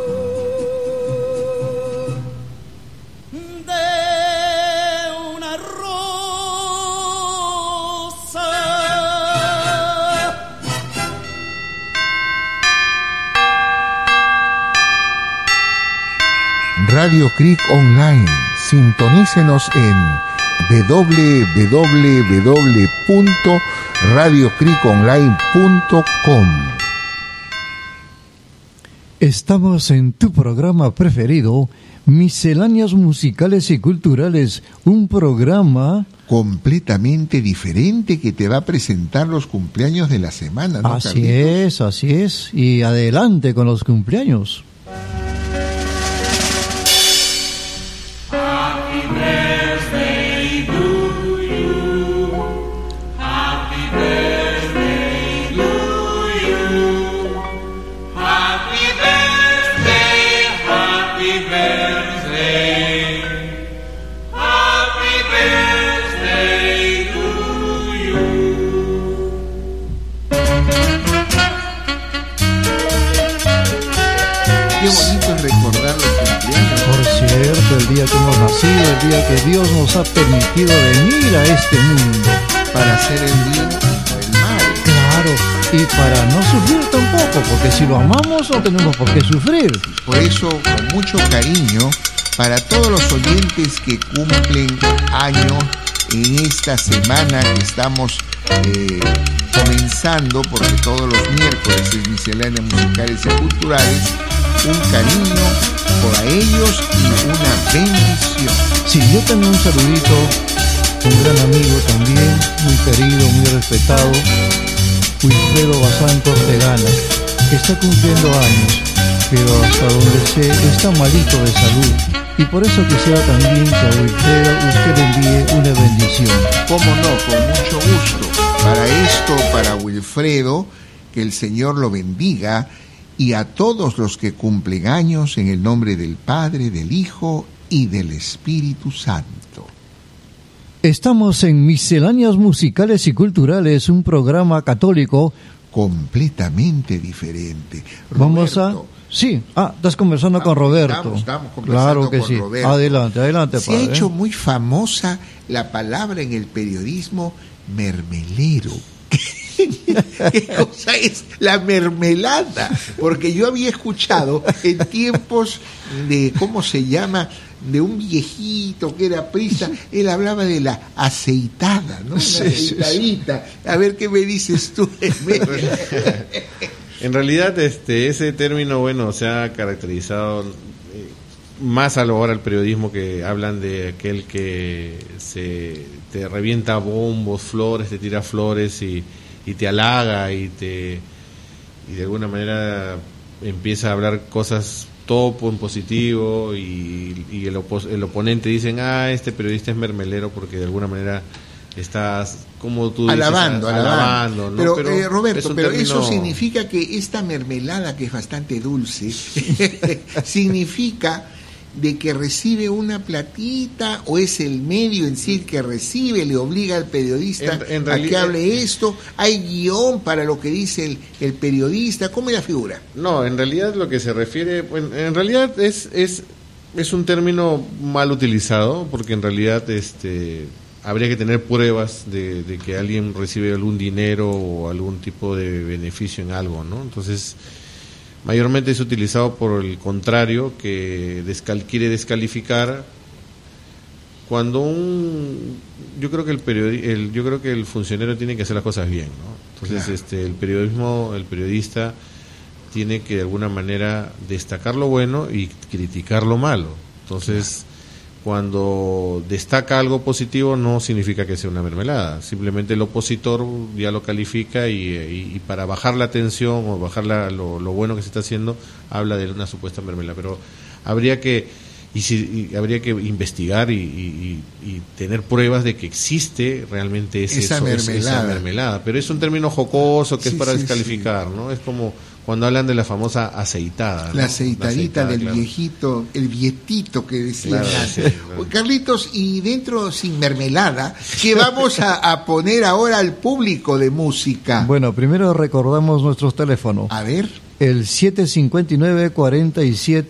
Radio Creek Online. Sintonícenos en www.radiocreekonline.com. Estamos en tu programa preferido, Misceláneas Musicales y Culturales, un programa... Completamente diferente que te va a presentar los cumpleaños de la semana, ¿no, así Carlitos? es, así es. Y adelante con los cumpleaños. Nacido, el día que Dios nos ha permitido venir a este mundo. para hacer el bien o el mal. Claro, y para no sufrir tampoco, porque si lo amamos no tenemos por qué sufrir. Por eso, con mucho cariño, para todos los oyentes que cumplen años en esta semana que estamos eh, comenzando, porque todos los miércoles es misceláneas musicales y culturales, un cariño para ellos y una bendición. Sí, yo tengo un saludito, un gran amigo también, muy querido, muy respetado, Wilfredo Bazán Cortegana, que está cumpliendo años, pero hasta donde sé está malito de salud. Y por eso quisiera también que a Wilfredo usted envíe una bendición. Cómo no, con mucho gusto. Para esto, para Wilfredo, que el Señor lo bendiga y a todos los que cumplen años en el nombre del Padre, del Hijo y del Espíritu Santo. Estamos en Misceláneas Musicales y Culturales, un programa católico. Completamente diferente. Vamos a... Roberto, Sí, ah, estás conversando con Roberto. estamos- estamos conversando claro que con sí. Roberto. Adelante, adelante, Se ha hecho muy famosa la palabra en el periodismo mermelero. ¿Qué cosa es la mermelada? Porque yo había escuchado en tiempos de, ¿cómo se llama? De un viejito que era prisa, él hablaba de la aceitada, ¿no? Una Sí, sí, sí. aceitadita. A ver qué me dices tú. En realidad, este, ese término, bueno, se ha caracterizado eh, más a lo hora del periodismo que hablan de aquel que se te revienta bombos, flores, te tira flores y, y te halaga y te y de alguna manera empieza a hablar cosas todo en positivo y, y el, opos- el oponente dicen, ah, este periodista es mermelero porque de alguna manera estás, como tú dices, alabando, a- alabando. ¿no? Pero, Pero eh, Roberto, pero término- eso significa que esta mermelada, que es bastante dulce, significa de que recibe una platita o es el medio en sí que recibe, le obliga al periodista En- en a que hable esto, hay guion para lo que dice el, el periodista, ¿cómo es la figura? No, en realidad lo que se refiere, bueno, en realidad es, es, es un término mal utilizado, porque en realidad este, habría que tener pruebas de, de que alguien recibe algún dinero o algún tipo de beneficio en algo, ¿no? Entonces, mayormente es utilizado por el contrario, que descal- quiere descalificar cuando un yo creo que el, periodi- el yo creo que el funcionario tiene que hacer las cosas bien no entonces Claro. este el periodismo el periodista tiene que de alguna manera destacar lo bueno y criticar lo malo entonces cuando destaca algo positivo no significa que sea una mermelada simplemente el opositor ya lo califica y, y- y para bajar la tensión o bajar la- lo, lo bueno que se está haciendo habla de una supuesta mermelada pero habría que y, si, y habría que investigar y, tener pruebas de que existe realmente ese- Esa eso- mermelada. esa mermelada. Pero es un término jocoso que Sí, es para sí, descalificar, ¿no? Es como cuando hablan de la famosa aceitada. ¿no? La aceitadita aceitada, del claro. viejito, el vietito que decía Claro, antes. sí, claro. Carlitos, y dentro sin mermelada, ¿qué vamos a, a poner ahora al público de música? Bueno, primero recordamos nuestros teléfonos. A ver, El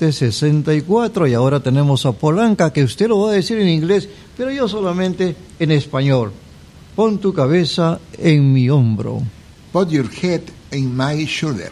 759-4764 y ahora tenemos a Polanca que usted lo va a decir en inglés, pero yo solamente en español. Pon tu cabeza en mi hombro. put your head in my shoulder.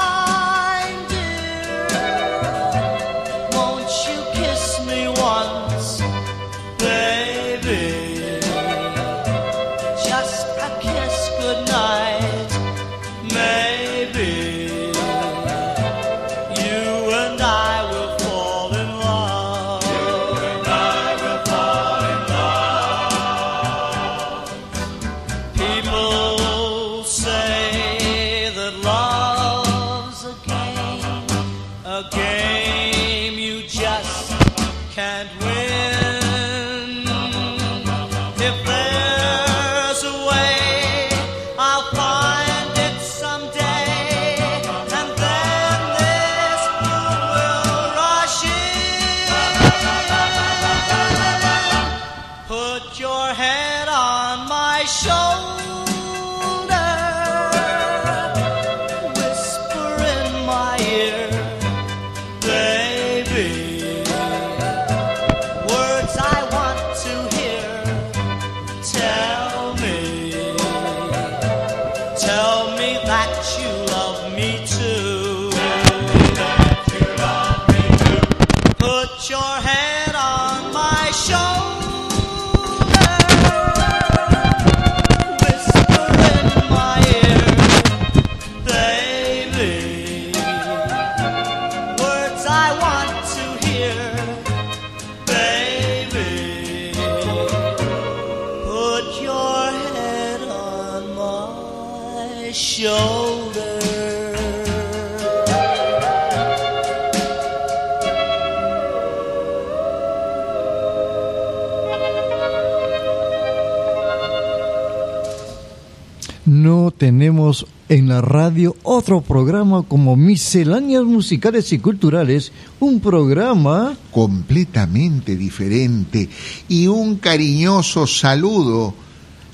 en la radio otro programa como Misceláneas Musicales y Culturales, un programa completamente diferente y un cariñoso saludo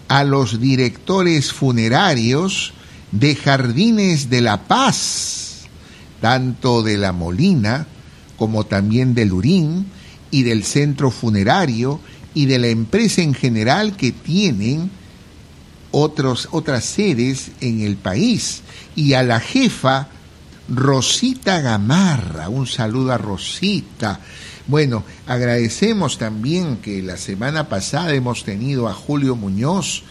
a los directores funerarios de Jardines de la Paz, tanto de La Molina como también del Urín y del centro funerario y de la empresa en general que tienen otros, otras sedes en el país. Y a la jefa Rosita Gamarra, un saludo a Rosita, Bueno, agradecemos también que la semana pasada hemos tenido a Julio Muñoz,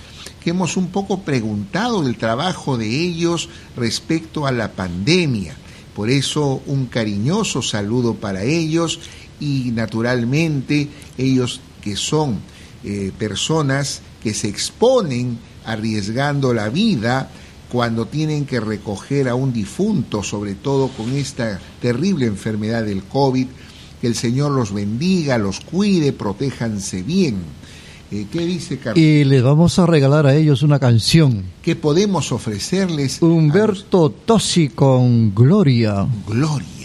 que hemos un poco preguntado del trabajo de ellos respecto a la pandemia. Por eso un cariñoso saludo para ellos y naturalmente ellos que son eh, personas que se exponen arriesgando la vida cuando tienen que recoger a un difunto, sobre todo con esta terrible enfermedad del COVID. Que el Señor los bendiga, los cuide, protéjanse bien. Eh, ¿Qué dice Carlos? Y les vamos a regalar a ellos una canción. ¿Qué podemos ofrecerles? Humberto Tossi con Gloria. los- Gloria. gloria,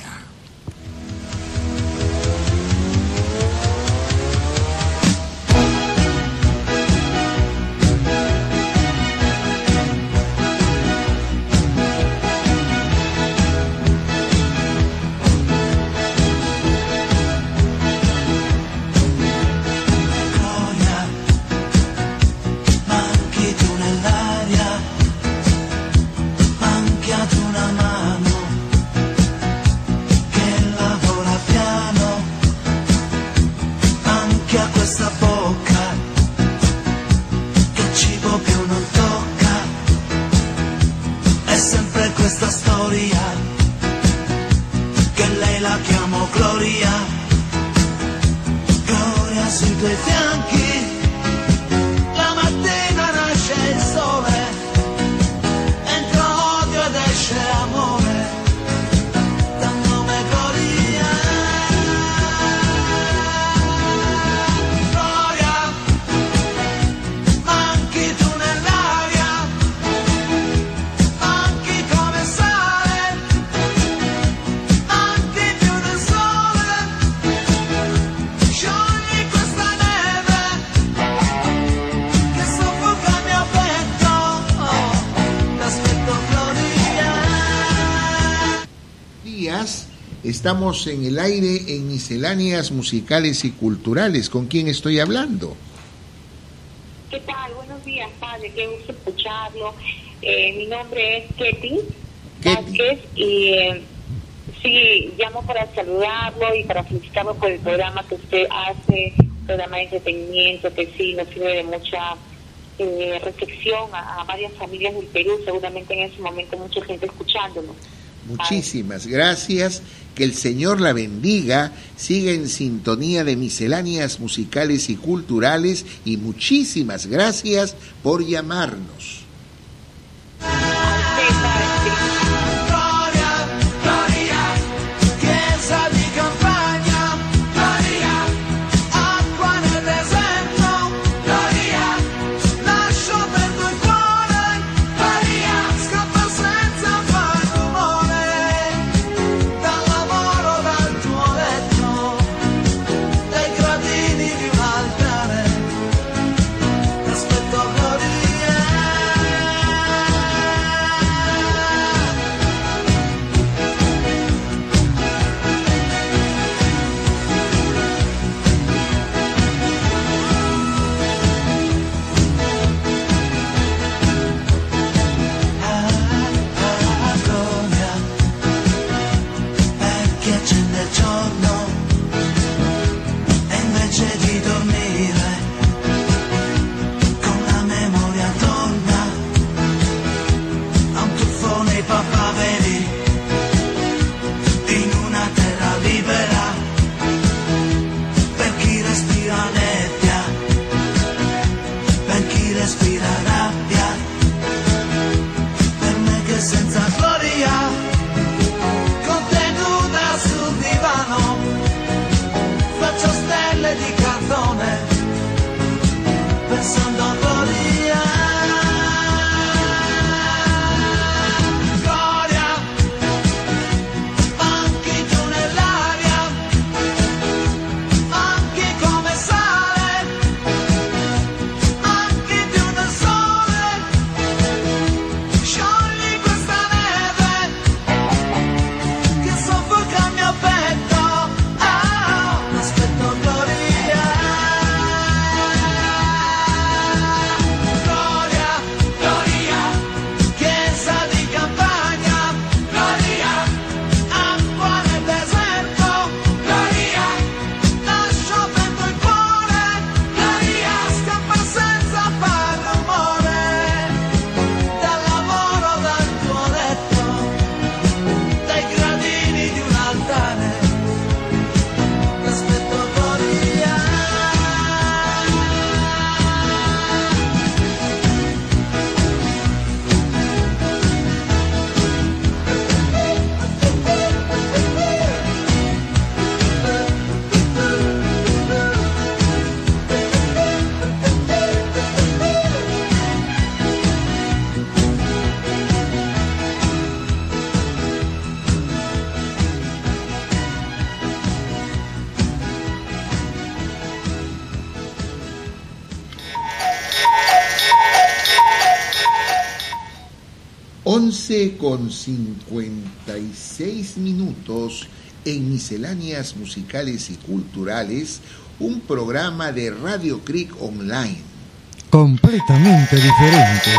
estamos en el aire en misceláneas musicales y culturales. ¿Con quién estoy hablando? ¿Qué tal? Buenos días, padre. Qué gusto escucharlo. Eh, mi nombre es Ketty. Vázquez y eh, sí, llamo para saludarlo y para felicitarlo por el programa que usted hace, programa de entretenimiento que sí nos sirve de mucha eh, reflexión a, a varias familias del Perú, seguramente en ese momento mucha gente escuchándolo. Muchísimas gracias. Que el Señor la bendiga. Siga en sintonía de misceláneas musicales y culturales. Y muchísimas gracias por llamarnos. 11 con 56 minutos en Misceláneas Musicales y Culturales, un programa de Radio Creek Online. completamente diferente.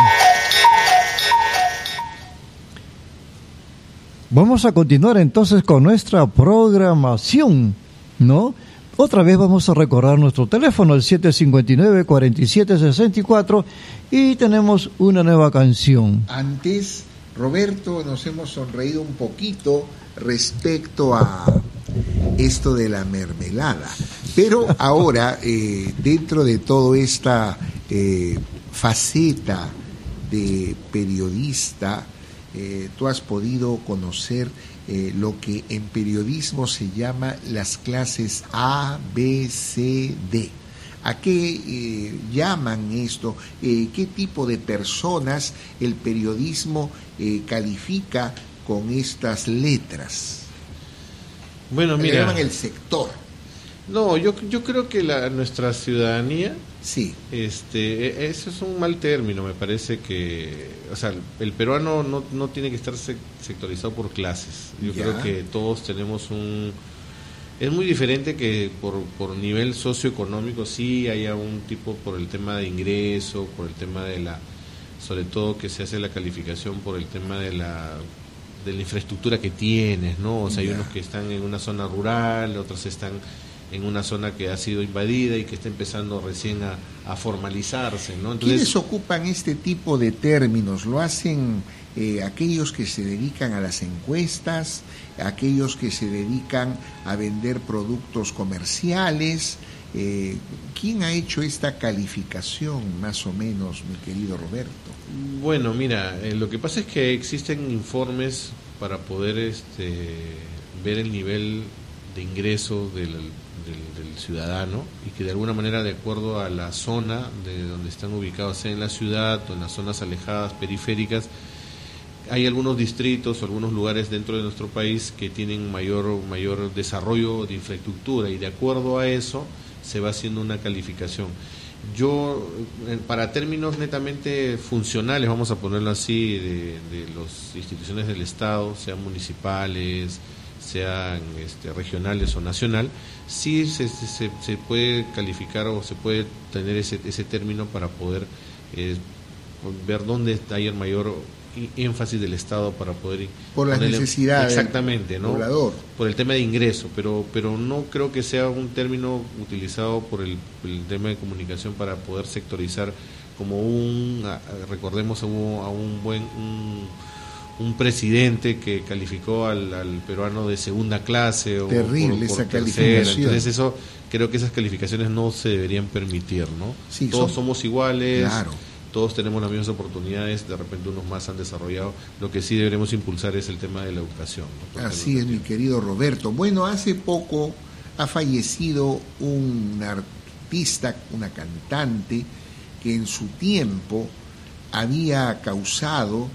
Vamos a continuar entonces con nuestra programación, ¿no? Otra vez vamos a recordar nuestro teléfono, el 759-4764, y tenemos una nueva canción. Antes, Roberto, nos hemos sonreído un poquito respecto a esto de la mermelada. Pero ahora, eh, dentro de toda esta eh, faceta de periodista, eh, tú has podido conocer eh, lo que en periodismo se llama las clases A, B, C, D. ¿A qué eh, llaman esto? Eh, ¿Qué tipo de personas el periodismo eh, califica con estas letras? Bueno, Le mira, llaman el sector. no, yo, yo creo que la, nuestra ciudadanía, Sí, este, e- eso es un mal término, me parece que, o sea, el peruano no, no tiene que estar sec- sectorizado por clases. Yo Ya. creo que todos tenemos un... Es muy diferente que por, por nivel socioeconómico sí haya un tipo por el tema de ingreso, por el tema de la... Sobre todo que se hace la calificación por el tema de la de la infraestructura que tienes, ¿no? O sea, hay unos que están en una zona rural, otros están en una zona que ha sido invadida y que está empezando recién a, a formalizarse, ¿no? ¿Quiénes ocupan este tipo de términos? ¿Lo hacen eh, aquellos que se dedican a las encuestas, aquellos que se dedican a vender productos comerciales? Eh, ¿Quién ha hecho esta calificación, más o menos, mi querido Roberto? Bueno, mira, eh, lo que pasa es que existen informes para poder este, ver el nivel de ingreso del, del- del ciudadano y que de alguna manera, de acuerdo a la zona de donde están ubicados, sea en la ciudad o en las zonas alejadas, periféricas, hay algunos distritos algunos lugares dentro de nuestro país que tienen mayor, mayor desarrollo de infraestructura y de acuerdo a eso se va haciendo una calificación. Yo, eh, para términos netamente funcionales, vamos a ponerlo así, de, las instituciones del Estado, sean municipales, sean este, regionales o nacional, sí se, se- puede calificar o se puede tener ese, ese término para poder eh, ver dónde hay el mayor énfasis del Estado para poder Por las ponerle- necesidades exactamente no poblador. por el tema de ingreso pero pero no creo que sea un término utilizado por el, el tema de comunicación para poder sectorizar como un recordemos a un, a un buen un, un presidente que calificó al, al peruano de segunda clase o Terrible esa tercera. calificación. entonces eso creo que esas calificaciones no se deberían permitir no Sí, todos son- somos iguales Claro. Todos tenemos las mismas oportunidades, de repente unos más han desarrollado. Lo que sí deberemos impulsar es el tema de la educación. Así es, mi querido Roberto. Bueno, hace poco ha fallecido un artista, una cantante, que en su tiempo había causado,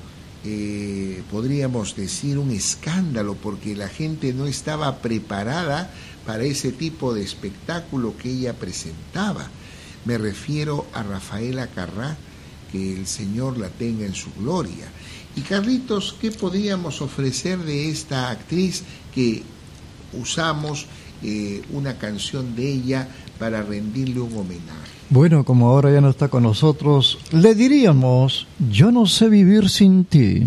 eh, podríamos decir, un escándalo, porque la gente no estaba preparada para ese tipo de espectáculo que ella presentaba. Me refiero a Rafaela Carrá, que el Señor la tenga en su gloria. Y Carlitos, ¿qué podríamos ofrecer de esta actriz que usamos eh, una canción de ella para rendirle un homenaje? Bueno, como ahora ya no está con nosotros, le diríamos, yo no sé vivir sin ti.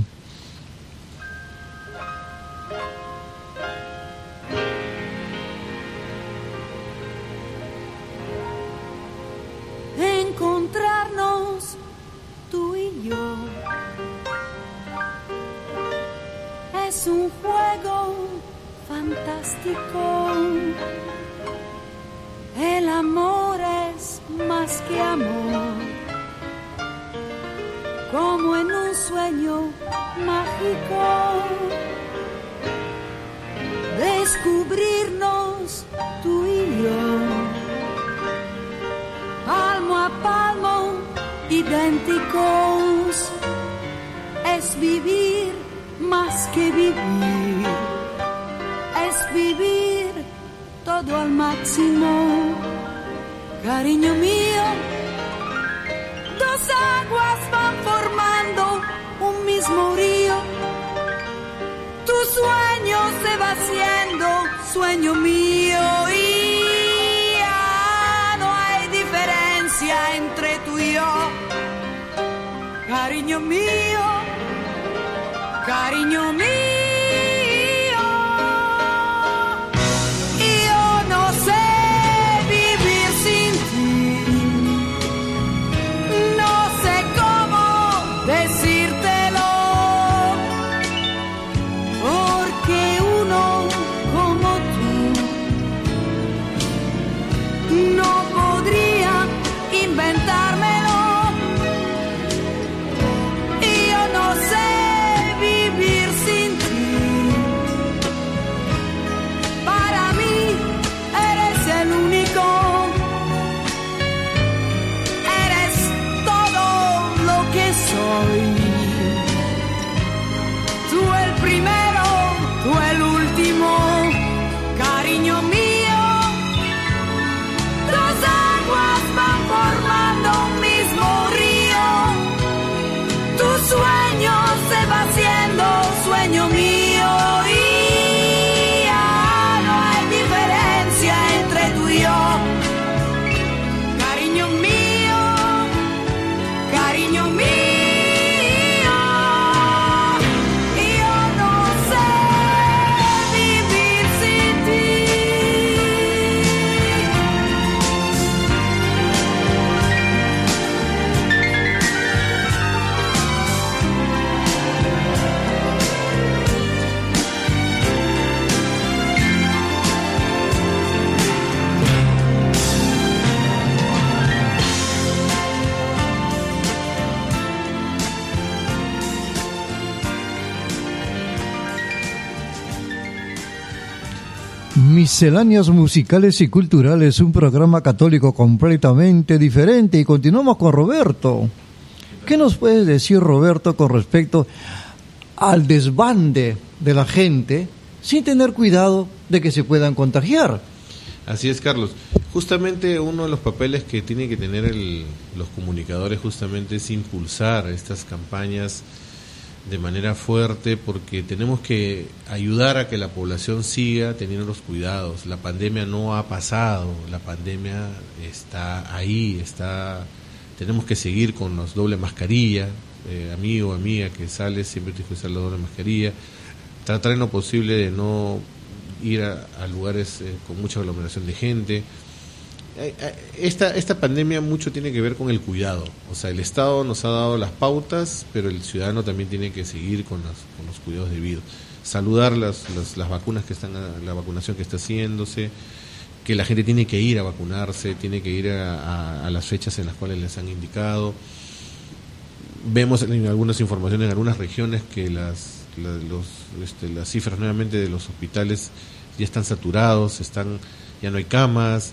El amor es más que amor. Como en un sueño mágico. Descubrirnos tú y yo palmo a palmo, idénticos. Es vivir más que vivir, vivir todo al máximo. Cariño mío, dos aguas van formando un mismo río. Tu sueño se va haciendo sueño mío y no hay diferencia entre tú y yo. Cariño mío, cariño mío. Misceláneas musicales y culturales, un programa católico completamente diferente y continuamos con Roberto. ¿Qué nos puedes decir Roberto con respecto al desbande de la gente sin tener cuidado de que se puedan contagiar? Así es, Carlos. Justamente uno de los papeles que tienen que tener el- los comunicadores justamente es impulsar estas campañas de manera fuerte porque tenemos que ayudar a que la población siga teniendo los cuidados. La pandemia no ha pasado, la pandemia está ahí, está tenemos que seguir con los doble mascarilla, eh, amigo, amiga que sale siempre tienes que usar la doble mascarilla, tratar en lo posible de no ir a, lugares eh, con mucha aglomeración de gente. Eh, eh, Esta, esta pandemia mucho tiene que ver con el cuidado. O sea, el Estado nos ha dado las pautas, pero el ciudadano también tiene que seguir con, las, con los cuidados debidos. Saludar las, las, las vacunas que están, la vacunación que está haciéndose, que la gente tiene que ir a vacunarse, tiene que ir a, a- las fechas en las cuales les han indicado. Vemos en algunas informaciones en algunas regiones que las, la- los, este, las cifras nuevamente de los hospitales ya están saturados, están ya no hay camas.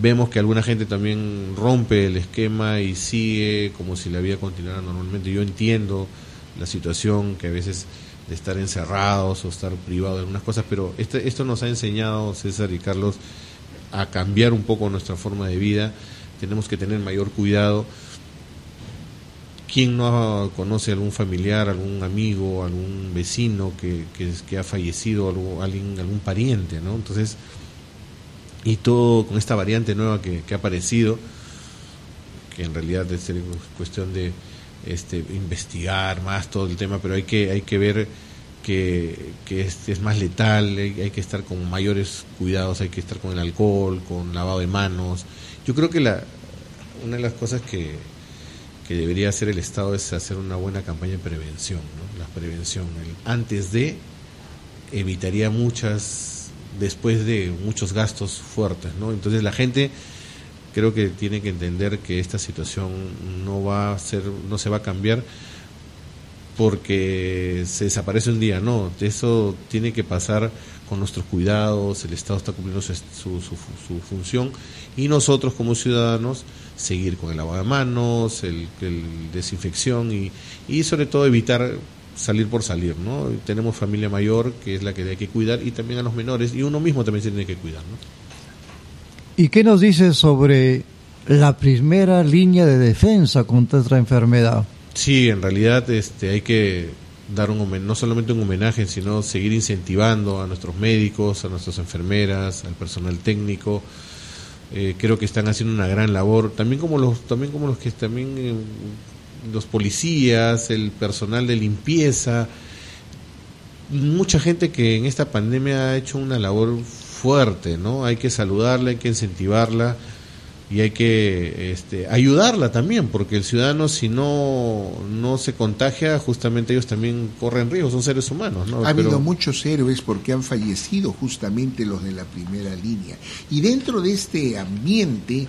Vemos que alguna gente también rompe el esquema y sigue como si la vida continuara normalmente. Yo entiendo la situación que a veces de estar encerrados o estar privados de algunas cosas, pero este, esto nos ha enseñado, César y Carlos, a cambiar un poco nuestra forma de vida. Tenemos que tener mayor cuidado. ¿Quién no conoce algún familiar, algún amigo, algún vecino que, que, que ha fallecido, algo- alguien, algún pariente, ¿no? Entonces, y todo con esta variante nueva que, que ha aparecido, que en realidad es cuestión de este, investigar más todo el tema, pero hay que, hay que ver que, que es, es más letal, hay, hay que estar con mayores cuidados, hay que estar con el alcohol, con lavado de manos. Yo creo que la, una de las cosas que, que debería hacer el Estado es hacer una buena campaña de prevención, ¿no? La prevención, el antes de evitaría muchas después de muchos gastos fuertes, ¿no? Entonces la gente creo que tiene que entender que esta situación no va a ser no se va a cambiar porque se desaparece un día, no, eso tiene que pasar con nuestros cuidados, el Estado está cumpliendo su, su, su- su función y nosotros como ciudadanos seguir con el lavado de manos, el, el desinfección y, y sobre todo evitar salir por salir, ¿no? Tenemos familia mayor que es la que hay que cuidar y también a los menores y uno mismo también se tiene que cuidar, ¿no? ¿Y qué nos dice sobre la primera línea de defensa contra esta enfermedad? Sí, en realidad este, hay que dar un homen- no solamente un homenaje, sino seguir incentivando a nuestros médicos, a nuestras enfermeras, al personal técnico. Eh, creo que están haciendo una gran labor, también como los, también como los que también eh, los policías, el personal de limpieza, mucha gente que en esta pandemia ha hecho una labor fuerte, ¿no? Hay que saludarla, hay que incentivarla y hay que este, ayudarla también, porque el ciudadano si no, no se contagia, justamente ellos también corren riesgo, son seres humanos, ¿no? Ha habido Pero- muchos héroes porque han fallecido justamente los de la primera línea. Y dentro de este ambiente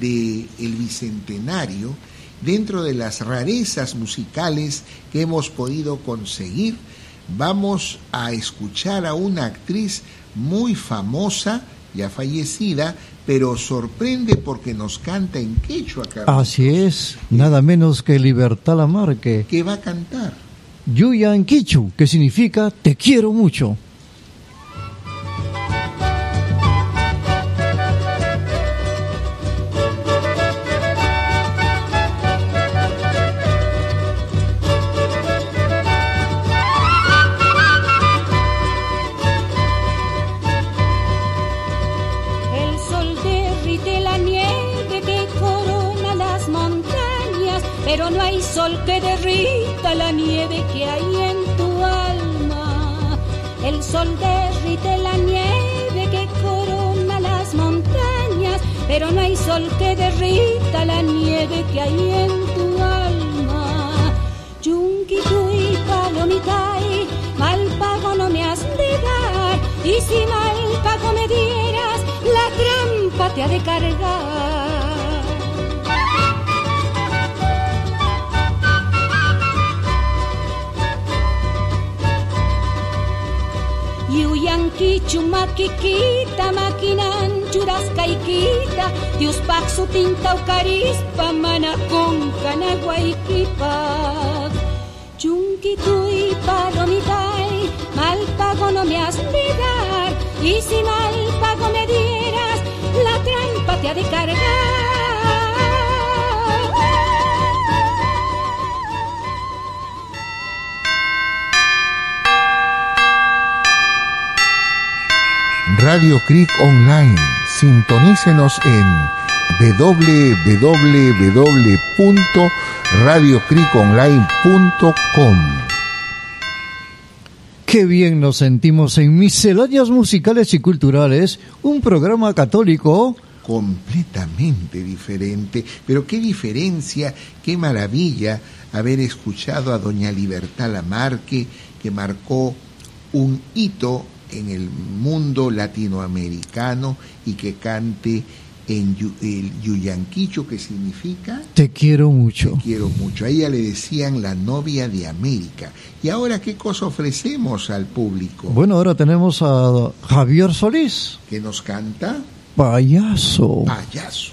del el bicentenario, dentro de las rarezas musicales que hemos podido conseguir, vamos a escuchar a una actriz muy famosa, ya fallecida, pero sorprende porque nos canta en quechua, Carlos. Así es, nada menos que Libertad Lamarque. ¿Qué va a cantar? Yuyan Kichu, que significa te quiero mucho. Que derrita la nieve que hay en tu alma. El sol derrite la nieve que corona las montañas, pero no hay sol que derrita la nieve que hay en tu alma. Yunqui palomitay, mal pago no me has de dar, y si mal pago me dieras, la trampa te ha de cargar. Yuyanki chumakikita makinan churasqaykita Diospak sutinta ukarispa mana konkanagwaykipak Chunkituy palomitay mal pago no me has de Y si mal pago me dieras la trampa te ha de cargar Radio Creek Online. Sintonícenos en www.radiocreekonline.com. Qué bien nos sentimos en Misceláneas Musicales y Culturales, un programa católico. Completamente diferente. Pero qué diferencia, qué maravilla haber escuchado a Doña Libertad Lamarque, que marcó un hito en el mundo latinoamericano y que cante en el Yuyanquicho, que significa Te quiero mucho. quiero mucho. A ella le decían la novia de América. ¿Y ahora qué cosa ofrecemos al público? Bueno, ahora tenemos a Javier Solís, Que nos canta payaso. payaso.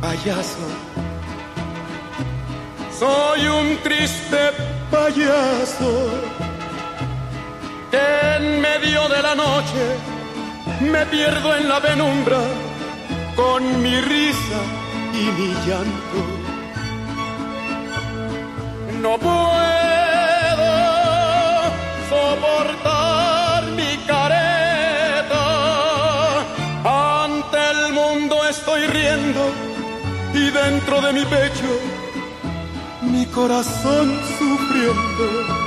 Payaso. Soy un triste payaso que en medio de la noche me pierdo en la penumbra con mi risa y mi llanto. No puedo dentro de mi pecho mi corazón sufriendo.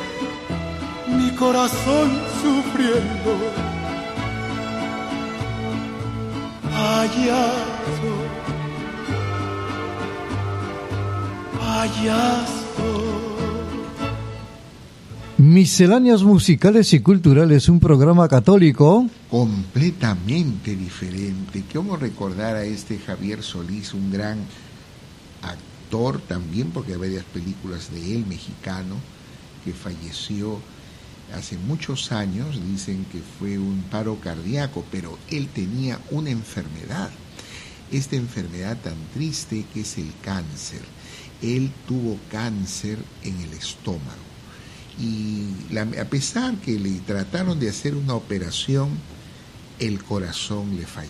corazón sufriendo. Payaso, payaso. Misceláneas musicales y culturales, un programa católico. completamente diferente. ¿Cómo recordar a este Javier Solís, un gran actor también, porque hay varias películas de él, mexicano, que falleció hace muchos años, dicen que fue un paro cardíaco, pero él tenía una enfermedad, esta enfermedad tan triste que es el cáncer. Él tuvo cáncer en el estómago y a pesar que le trataron de hacer una operación, el corazón le falló.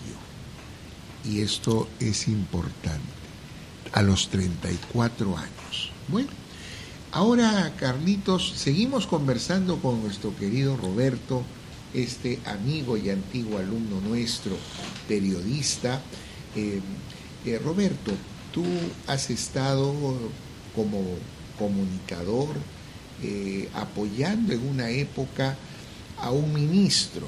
Y esto es importante, a los 34 años. Bueno, ahora Carlitos, seguimos conversando con nuestro querido Roberto, este amigo y antiguo alumno nuestro, periodista. Eh, eh, Roberto, tú has estado como comunicador eh, apoyando en una época a un ministro.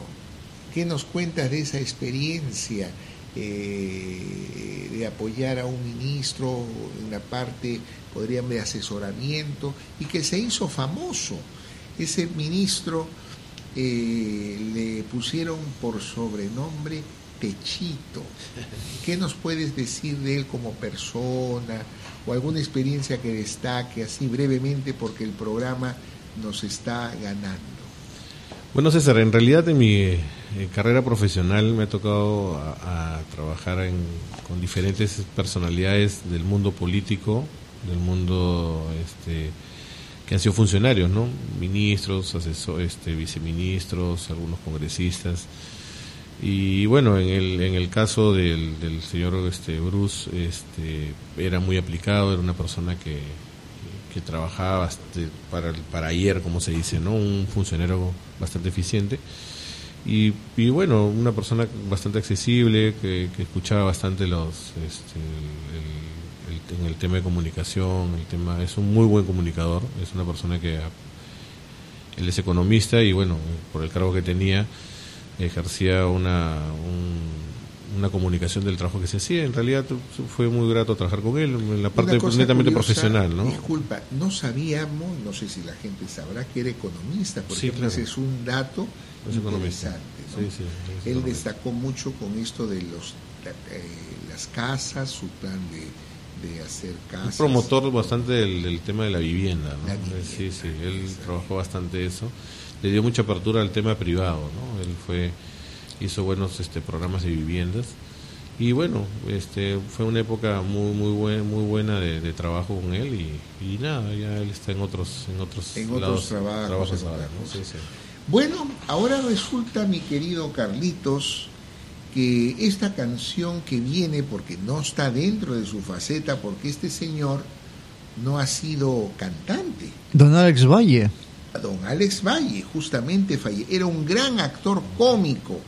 ¿Qué nos cuentas de esa experiencia eh, de apoyar a un ministro en la parte, podríamos, de asesoramiento y que se hizo famoso? Ese ministro eh, le pusieron por sobrenombre Pechito. ¿Qué nos puedes decir de él como persona o alguna experiencia que destaque así brevemente porque el programa nos está ganando? Bueno, César, en realidad en mi eh, carrera profesional me ha tocado a, trabajar en- con diferentes personalidades del mundo político, del mundo este, que han sido funcionarios, ¿no? Ministros, asesor, este, viceministros, algunos congresistas. Y bueno, en el, en el caso del, del señor este, Bruce, este, era muy aplicado, era una persona que, trabajaba para, para ayer, como se dice, ¿no? Un funcionario bastante eficiente. Y, y bueno, una persona bastante accesible, que, que escuchaba bastante los este, el, el- en el tema de comunicación, el tema es un muy buen comunicador, es una persona que él es economista y bueno, por el cargo que tenía ejercía una un- una comunicación del trabajo que se hacía. En realidad fue muy grato trabajar con él en la parte netamente curiosa, profesional, ¿no? Disculpa, no sabíamos, no sé si la gente sabrá que era economista, por Sí, claro. ese es un dato Es economista. interesante. ¿no? Sí, sí, es Él destacó mucho con esto de los eh, las casas, su plan de, de hacer Un casas. promotor bastante del, del tema de la vivienda, ¿no? La vivienda, sí, sí, él trabajó bastante eso. Le dio mucha apertura al tema privado, ¿no? Él fue hizo buenos este programas de viviendas y bueno, este fue una época muy muy buen, muy buena de, de trabajo con él y, y nada, ya él está en otros en otros En otros lados, trabajos, en ahora, otras ¿no? Sí, cosas. sí. Bueno, ahora resulta, mi querido Carlitos, que esta canción que viene, porque no está dentro de su faceta, porque este señor no ha sido cantante. Don Alex Valle. Don Alex Valle, justamente falle, era un gran actor cómico.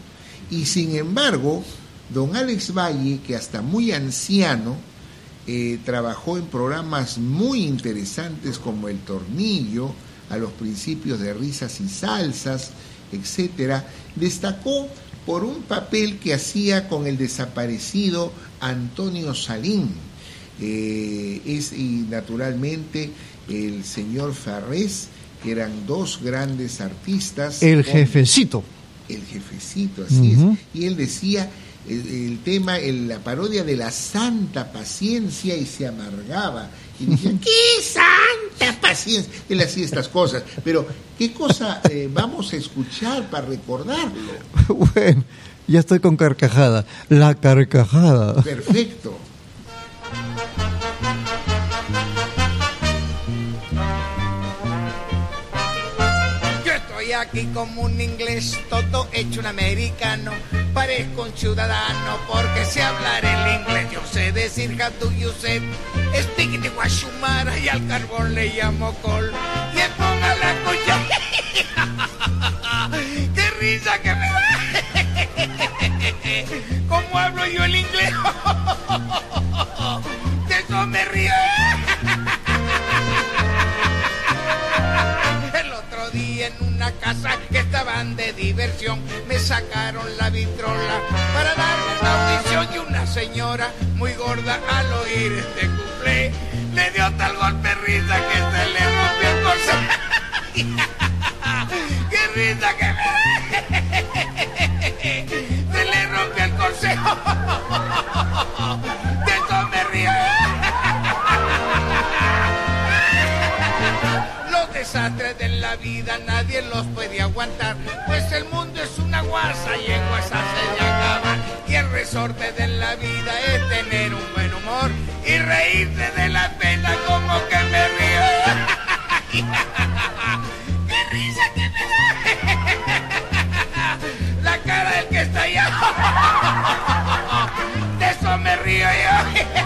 Y sin embargo, don Alex Valle, que hasta muy anciano, eh, trabajó en programas muy interesantes como El Tornillo, a los principios de Risas y Salsas, etcétera, destacó por un papel que hacía con el desaparecido Antonio Salín. Eh, es, y naturalmente el señor Farrés, que eran dos grandes artistas. El con- jefecito. el jefecito, así es. Y él decía el, el tema, el- la parodia de la santa paciencia y se amargaba. Y decía, ¡qué santa paciencia! Él hacía estas cosas. Pero, ¿qué cosa eh, vamos a escuchar para recordarlo? Bueno, ya estoy con carcajada. La carcajada. Perfecto. Aquí como un inglés, todo hecho un americano. Parezco un ciudadano porque sé hablar el inglés. Yo sé decir how do you speak de Guachumara y al carbón le llamo col. Y ponga la cuya. ¡Qué risa que me da! ¿Cómo hablo yo el inglés? De eso me río. Casa que estaban de diversión me sacaron la vitrola para darme una audición y una señora muy gorda al oír este cuplé le dio tal golpe risa que se le rompió el corsé. ¡Qué risa que me Se le rompió el consejo. desastres de la vida nadie los puede aguantar, pues el mundo es una guasa y en guasa se le acaba. Y el resorte de la vida es tener un buen humor y reírse de la pena como que me río. ¡Qué risa que me da! La cara del que está allá. De eso me río yo.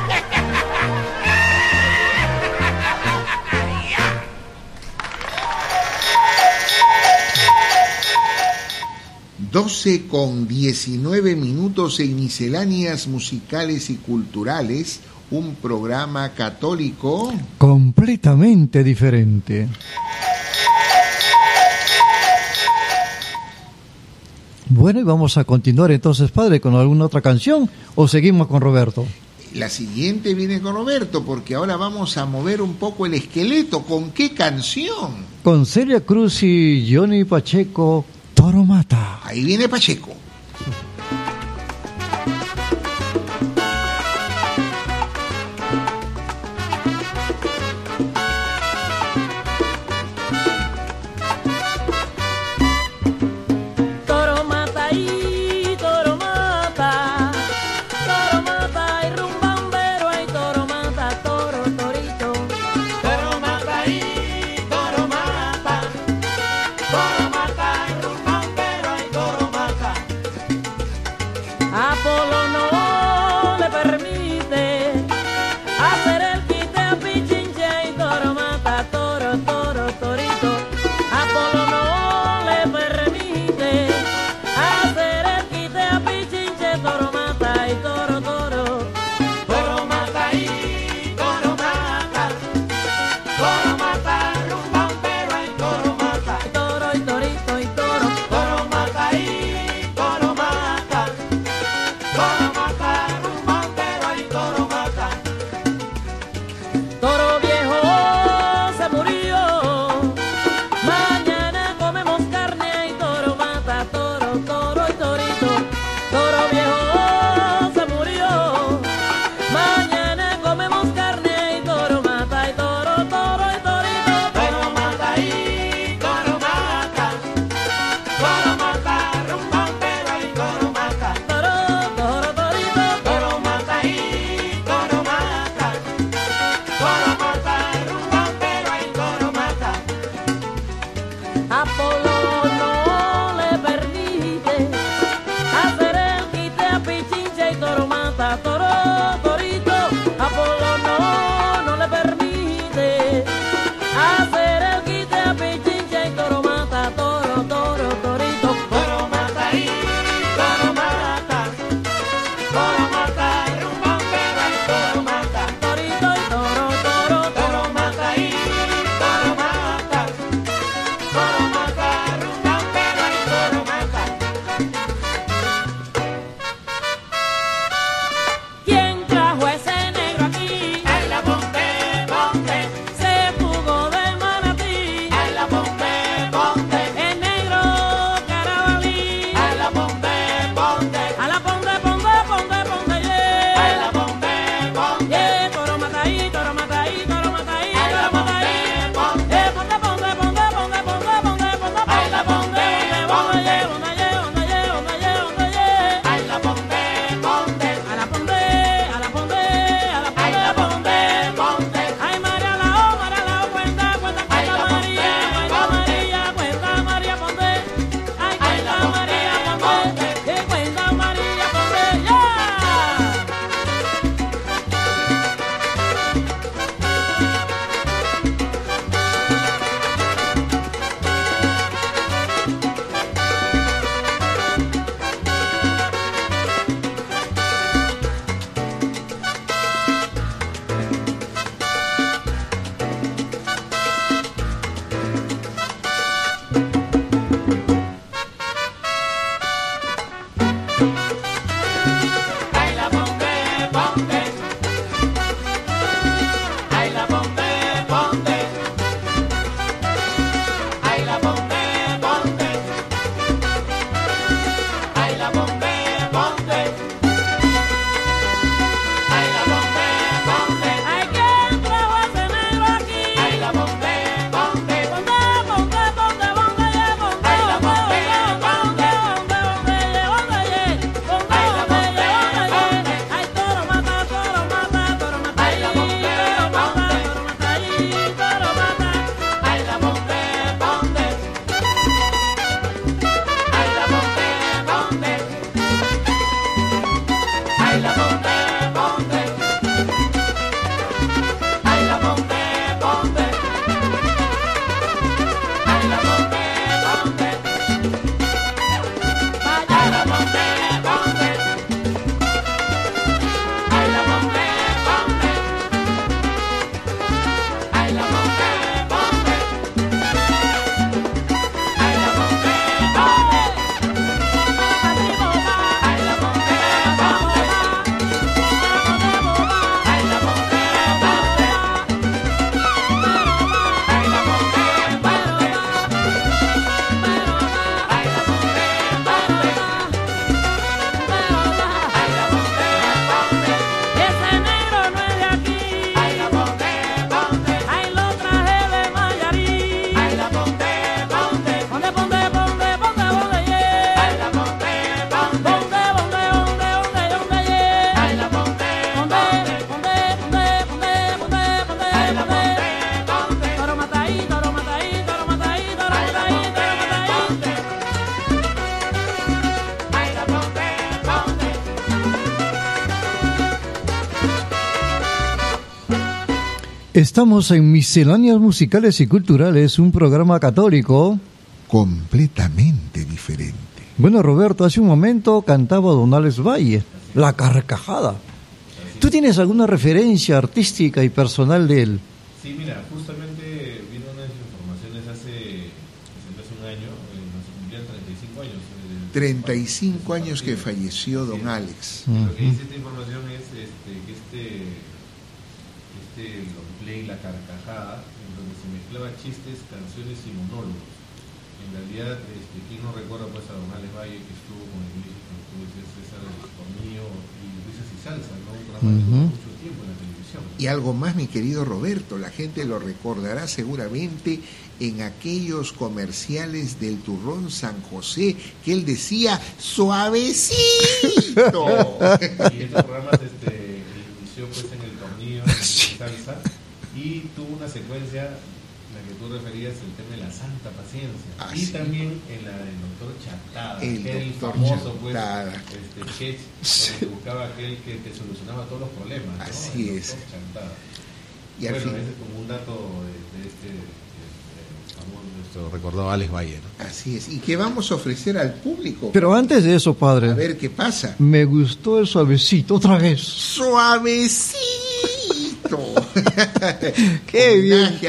12 con 19 minutos en misceláneas musicales y culturales, un programa católico. Completamente diferente. Bueno, y vamos a continuar entonces, padre, con alguna otra canción o seguimos con Roberto. La siguiente viene con Roberto porque ahora vamos a mover un poco el esqueleto. ¿Con qué canción? Con Celia Cruz y Johnny Pacheco, Toro Mata. Ahí viene Pacheco. Estamos en Misceláneas Musicales y Culturales, un programa católico. Completamente diferente. Bueno, Roberto, hace un momento cantaba Don Alex Valle, La Carcajada. ¿Tú tienes alguna referencia artística y personal de él? Sí, mira, justamente vino unas informaciones hace, hace un año, nos cumplían 35 años. eh, 35 años que falleció don Alex. Lo que dice esta información es este, que este, este long play, La Carcajada, en donde se mezclaba chistes, canciones y monólogos. En realidad, este, ¿quién no recuerda pues a Don Alex Valle que estuvo con el como César y Risas y Salsa, ¿no? Un programa que duró mucho tiempo en la televisión. Y algo más, mi querido Roberto, la gente lo recordará seguramente en aquellos comerciales del turrón San José, que él decía, suavecito. Y estos programas este, inició pues en el tornillo en salsa y tuvo una secuencia, la que tú referías, el tema de la santa paciencia. Ah, y sí. también en la del doctor Chatada, El que era el famoso pues, este, sketch donde buscaba aquel que te solucionaba todos los problemas. ¿no? Así El es. doctor Chatada. Y al bueno, fin- ese es como un dato de, de este recordado Alex Valle. ¿no? Así es. ¿Y qué vamos a ofrecer al público? Pero antes de eso, A padre, ver qué pasa. me gustó el suavecito otra vez. Suavecito. Qué bien, a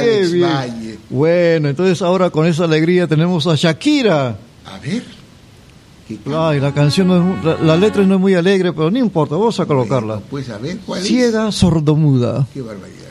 qué bien. Valle. Bueno, entonces ahora con esa alegría tenemos a Shakira. A ver. Ay, la canción, no es la, la letra no es muy alegre, pero no importa, vamos a colocarla. Bueno, pues a ver cuál es. Ciega sordomuda. Qué barbaridad.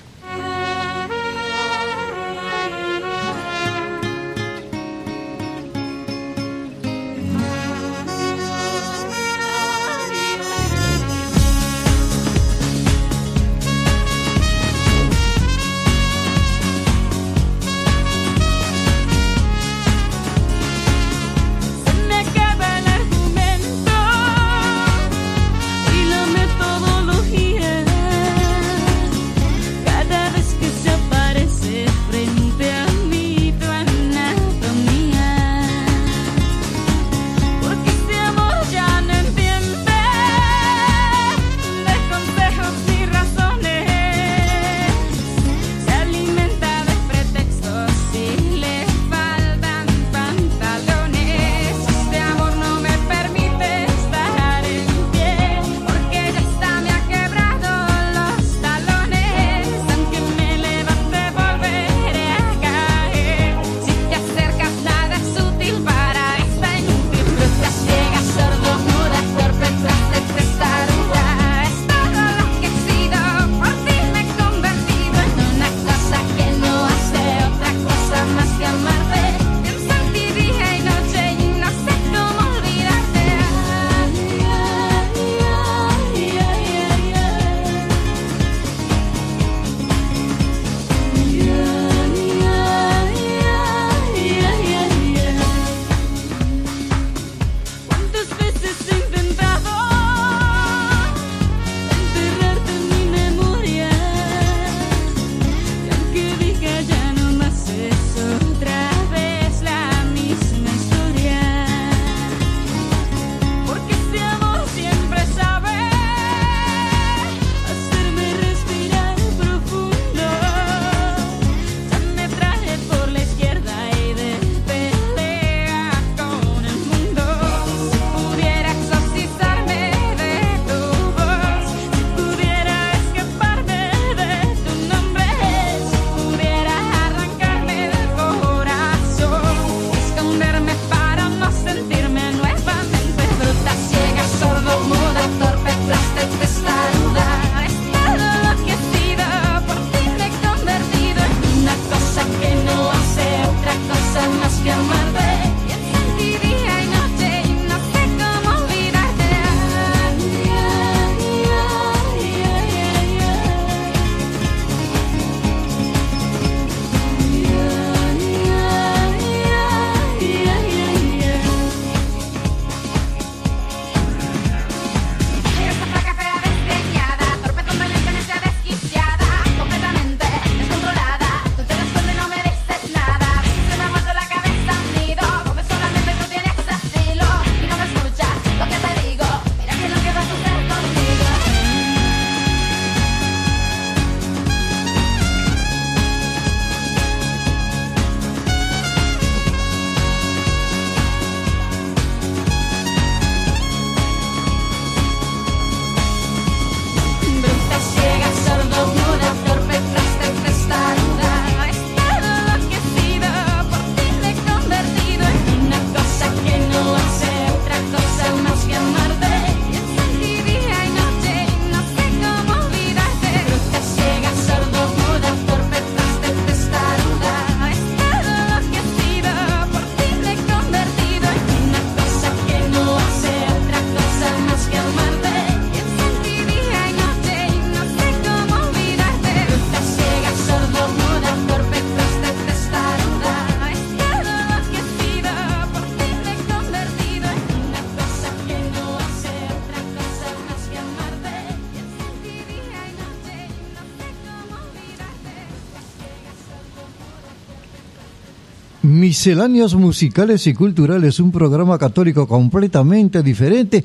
Misceláneas musicales y culturales, un programa católico completamente diferente.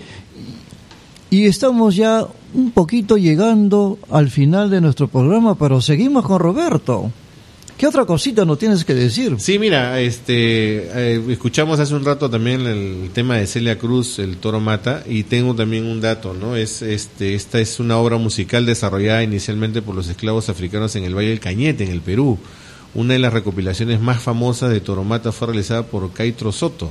Y estamos ya un poquito llegando al final de nuestro programa, pero seguimos con Roberto. ¿Qué otra cosita nos tienes que decir? Sí, mira, este, eh, escuchamos hace un rato también el tema de Celia Cruz, El Toro Mata, y tengo también un dato, ¿no? Es, este, esta es una obra musical desarrollada inicialmente por los esclavos africanos en el Valle del Cañete, en el Perú. Una de las recopilaciones más famosas de Toro Mata fue realizada por Caitro Soto.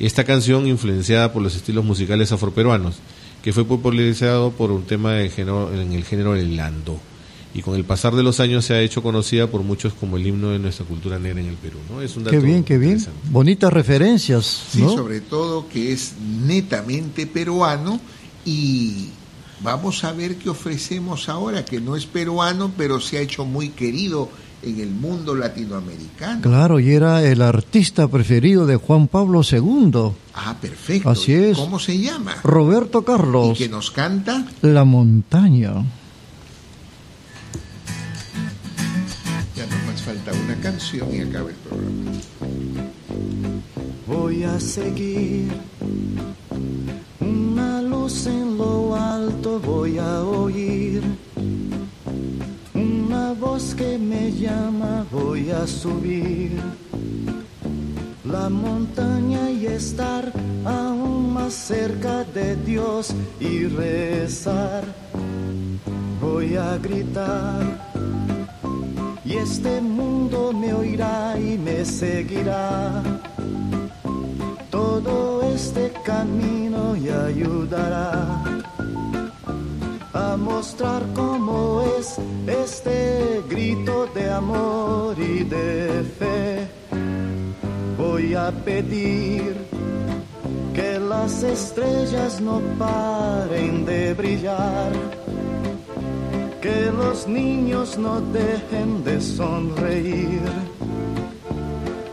Esta canción, influenciada por los estilos musicales afroperuanos, que fue popularizado por un tema de género, en el género del lando y con el pasar de los años se ha hecho conocida por muchos como el himno de nuestra cultura negra en el Perú. ¿no? Es un dato Qué bien, qué bien. Bonitas referencias, Sí, ¿no? sobre todo que es netamente peruano y vamos a ver qué ofrecemos ahora, que no es peruano, pero se ha hecho muy querido en el mundo latinoamericano. Claro, y era el artista preferido de Juan Pablo II, Ah, perfecto. Así es. ¿Cómo se llama? Roberto Y Carlos, que nos canta. La Montaña. Ya nomás falta una canción y acaba el programa. Voy a seguir una luz en lo alto, voy a oír voz que me llama, voy a subir la montaña y estar aún más cerca de Dios y rezar. Voy a gritar y este mundo me oirá y me seguirá. Todo este camino y ayudará a mostrar cómo es este grito de amor y de fe. Voy a pedir que las estrellas no paren de brillar que los niños no dejen de sonreír,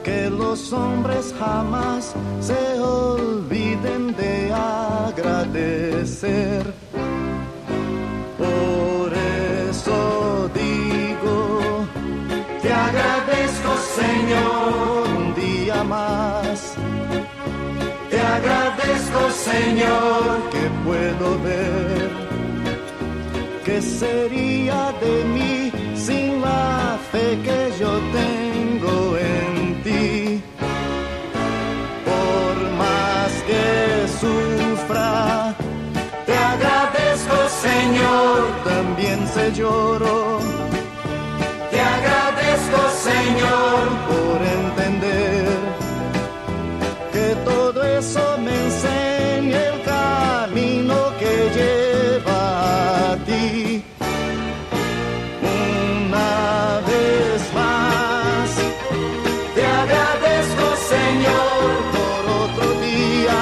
que los hombres jamás se olviden de agradecer. Señor un día más. Te agradezco Señor que puedo ver. ¿Qué sería de mí sin la fe que yo tengo en ti? Por más que sufra, te agradezco Señor, también se lloro. Por entender que todo eso me enseña el camino que lleva a ti. Una vez más, te agradezco Señor por otro día.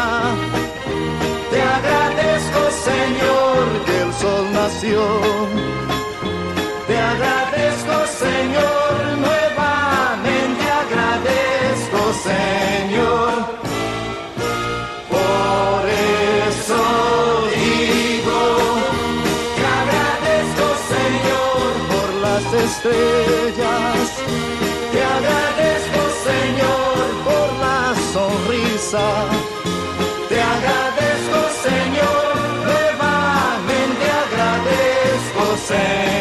Te agradezco Señor que el sol nació. Te agradezco Señor, nuevamente agradezco Señor.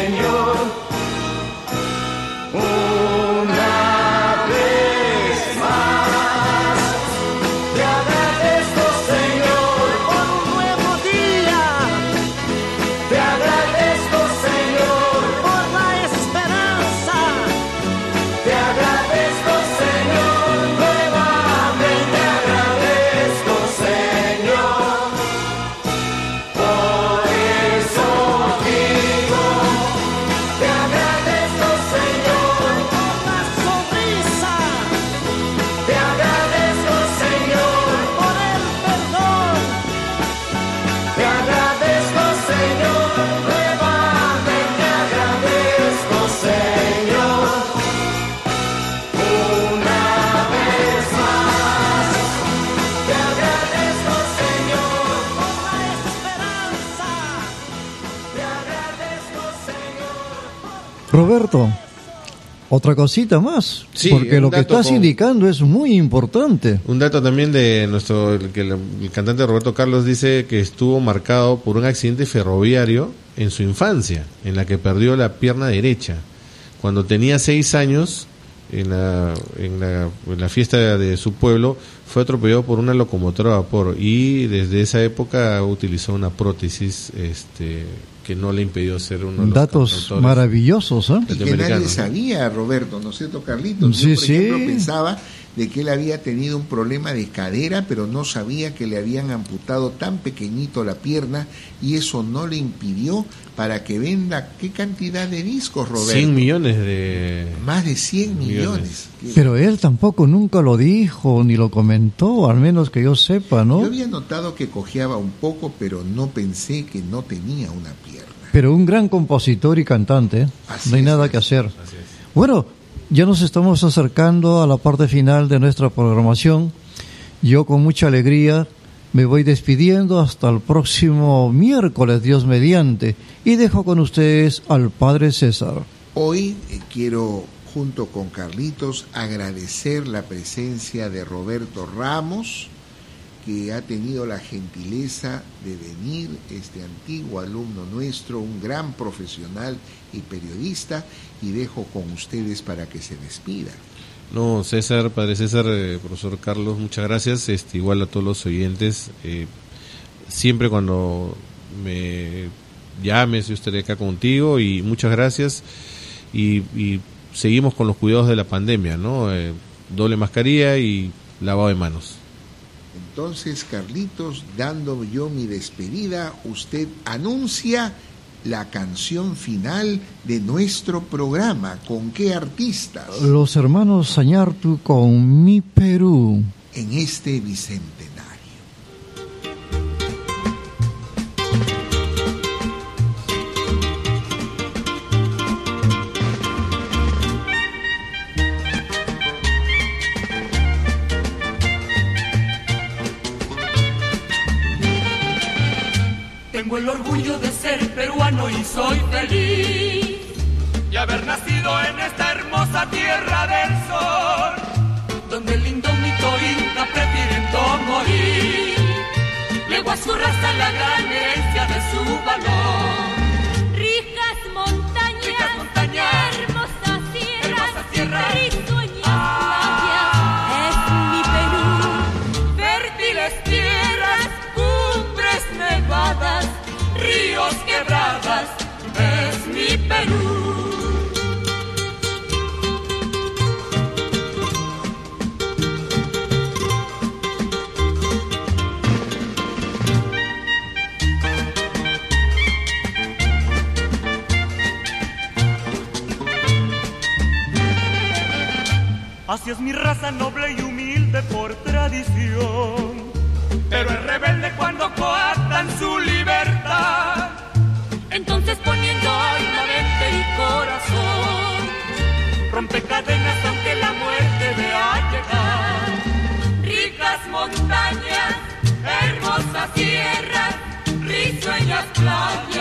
Roberto, Otra cosita más, Sí, porque lo que estás con- indicando es muy importante. Un dato también de nuestro, el, que el, el cantante Roberto Carlos dice que estuvo marcado por un accidente ferroviario en su infancia, en la que perdió la pierna derecha. Cuando tenía seis años, en la, en la, en la fiesta de su pueblo, fue atropellado por una locomotora a vapor y desde esa época utilizó una prótesis este, que no le impidió ser uno de los Datos maravillosos, ¿eh? Y que nadie sabía, Roberto, ¿no es cierto, Carlitos? Sí, Yo, por sí. ejemplo, pensaba de que él había tenido un problema de cadera, pero no sabía que le habían amputado tan pequeñito la pierna y eso no le impidió para que venda qué cantidad de discos, Roberto. 100 millones de... Más de 100 millones. Pero él tampoco nunca lo dijo ni lo comentó, al menos que yo sepa, Yo ¿no? había notado que cojeaba un poco, pero no pensé que no tenía una pierna. Pero un gran compositor y cantante, ¿eh? Así no hay es, nada que es, hacer. Bueno, ya nos estamos acercando a la parte final de nuestra programación. Yo con mucha alegría me voy despidiendo hasta el próximo miércoles, Dios mediante, y dejo con ustedes al Padre César. Hoy eh, quiero, junto con Carlitos, agradecer la presencia de Roberto Ramos, que ha tenido la gentileza de venir, este antiguo alumno nuestro, un gran profesional y periodista, y dejo con ustedes para que se despida. No, César, Padre César, eh, profesor Carlos, muchas gracias. Este, igual a todos los oyentes. eh, siempre cuando me llames, yo estaré acá contigo y muchas gracias. Y, seguimos con los cuidados de la pandemia, ¿no? Eh, doble mascarilla y lavado de manos. Entonces, Carlitos, dando yo mi despedida, usted anuncia la canción final de nuestro programa. ¿Con qué artistas? Los hermanos Sañartu con Mi Perú. En este bicentenario. El orgullo de ser peruano y soy feliz de haber nacido en esta hermosa tierra del sol, donde el indómito inca prefiere no morir. Legó a su raza la gran herencia de su valor. Así es mi raza noble y humilde por tradición. Pero es rebelde cuando coartan su libertad. Entonces poniendo alma, mente y corazón. Rompe cadenas aunque la muerte vea llegar. Ricas montañas, hermosas tierras, risueñas playas,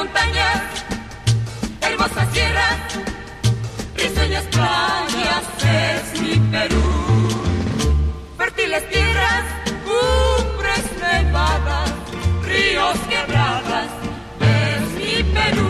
montañas, hermosas tierras, risueñas playas, es mi Perú. Fértiles tierras, cumbres nevadas, ríos quebradas, es mi Perú.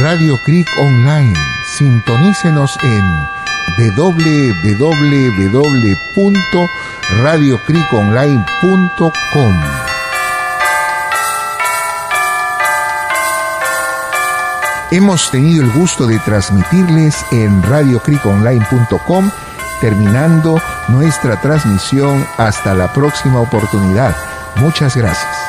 Radio Creek Online. Sintonícenos en www.radiocriconline.com. Hemos tenido el gusto de transmitirles en radiocriconline.com, terminando nuestra transmisión hasta la próxima oportunidad. Muchas gracias.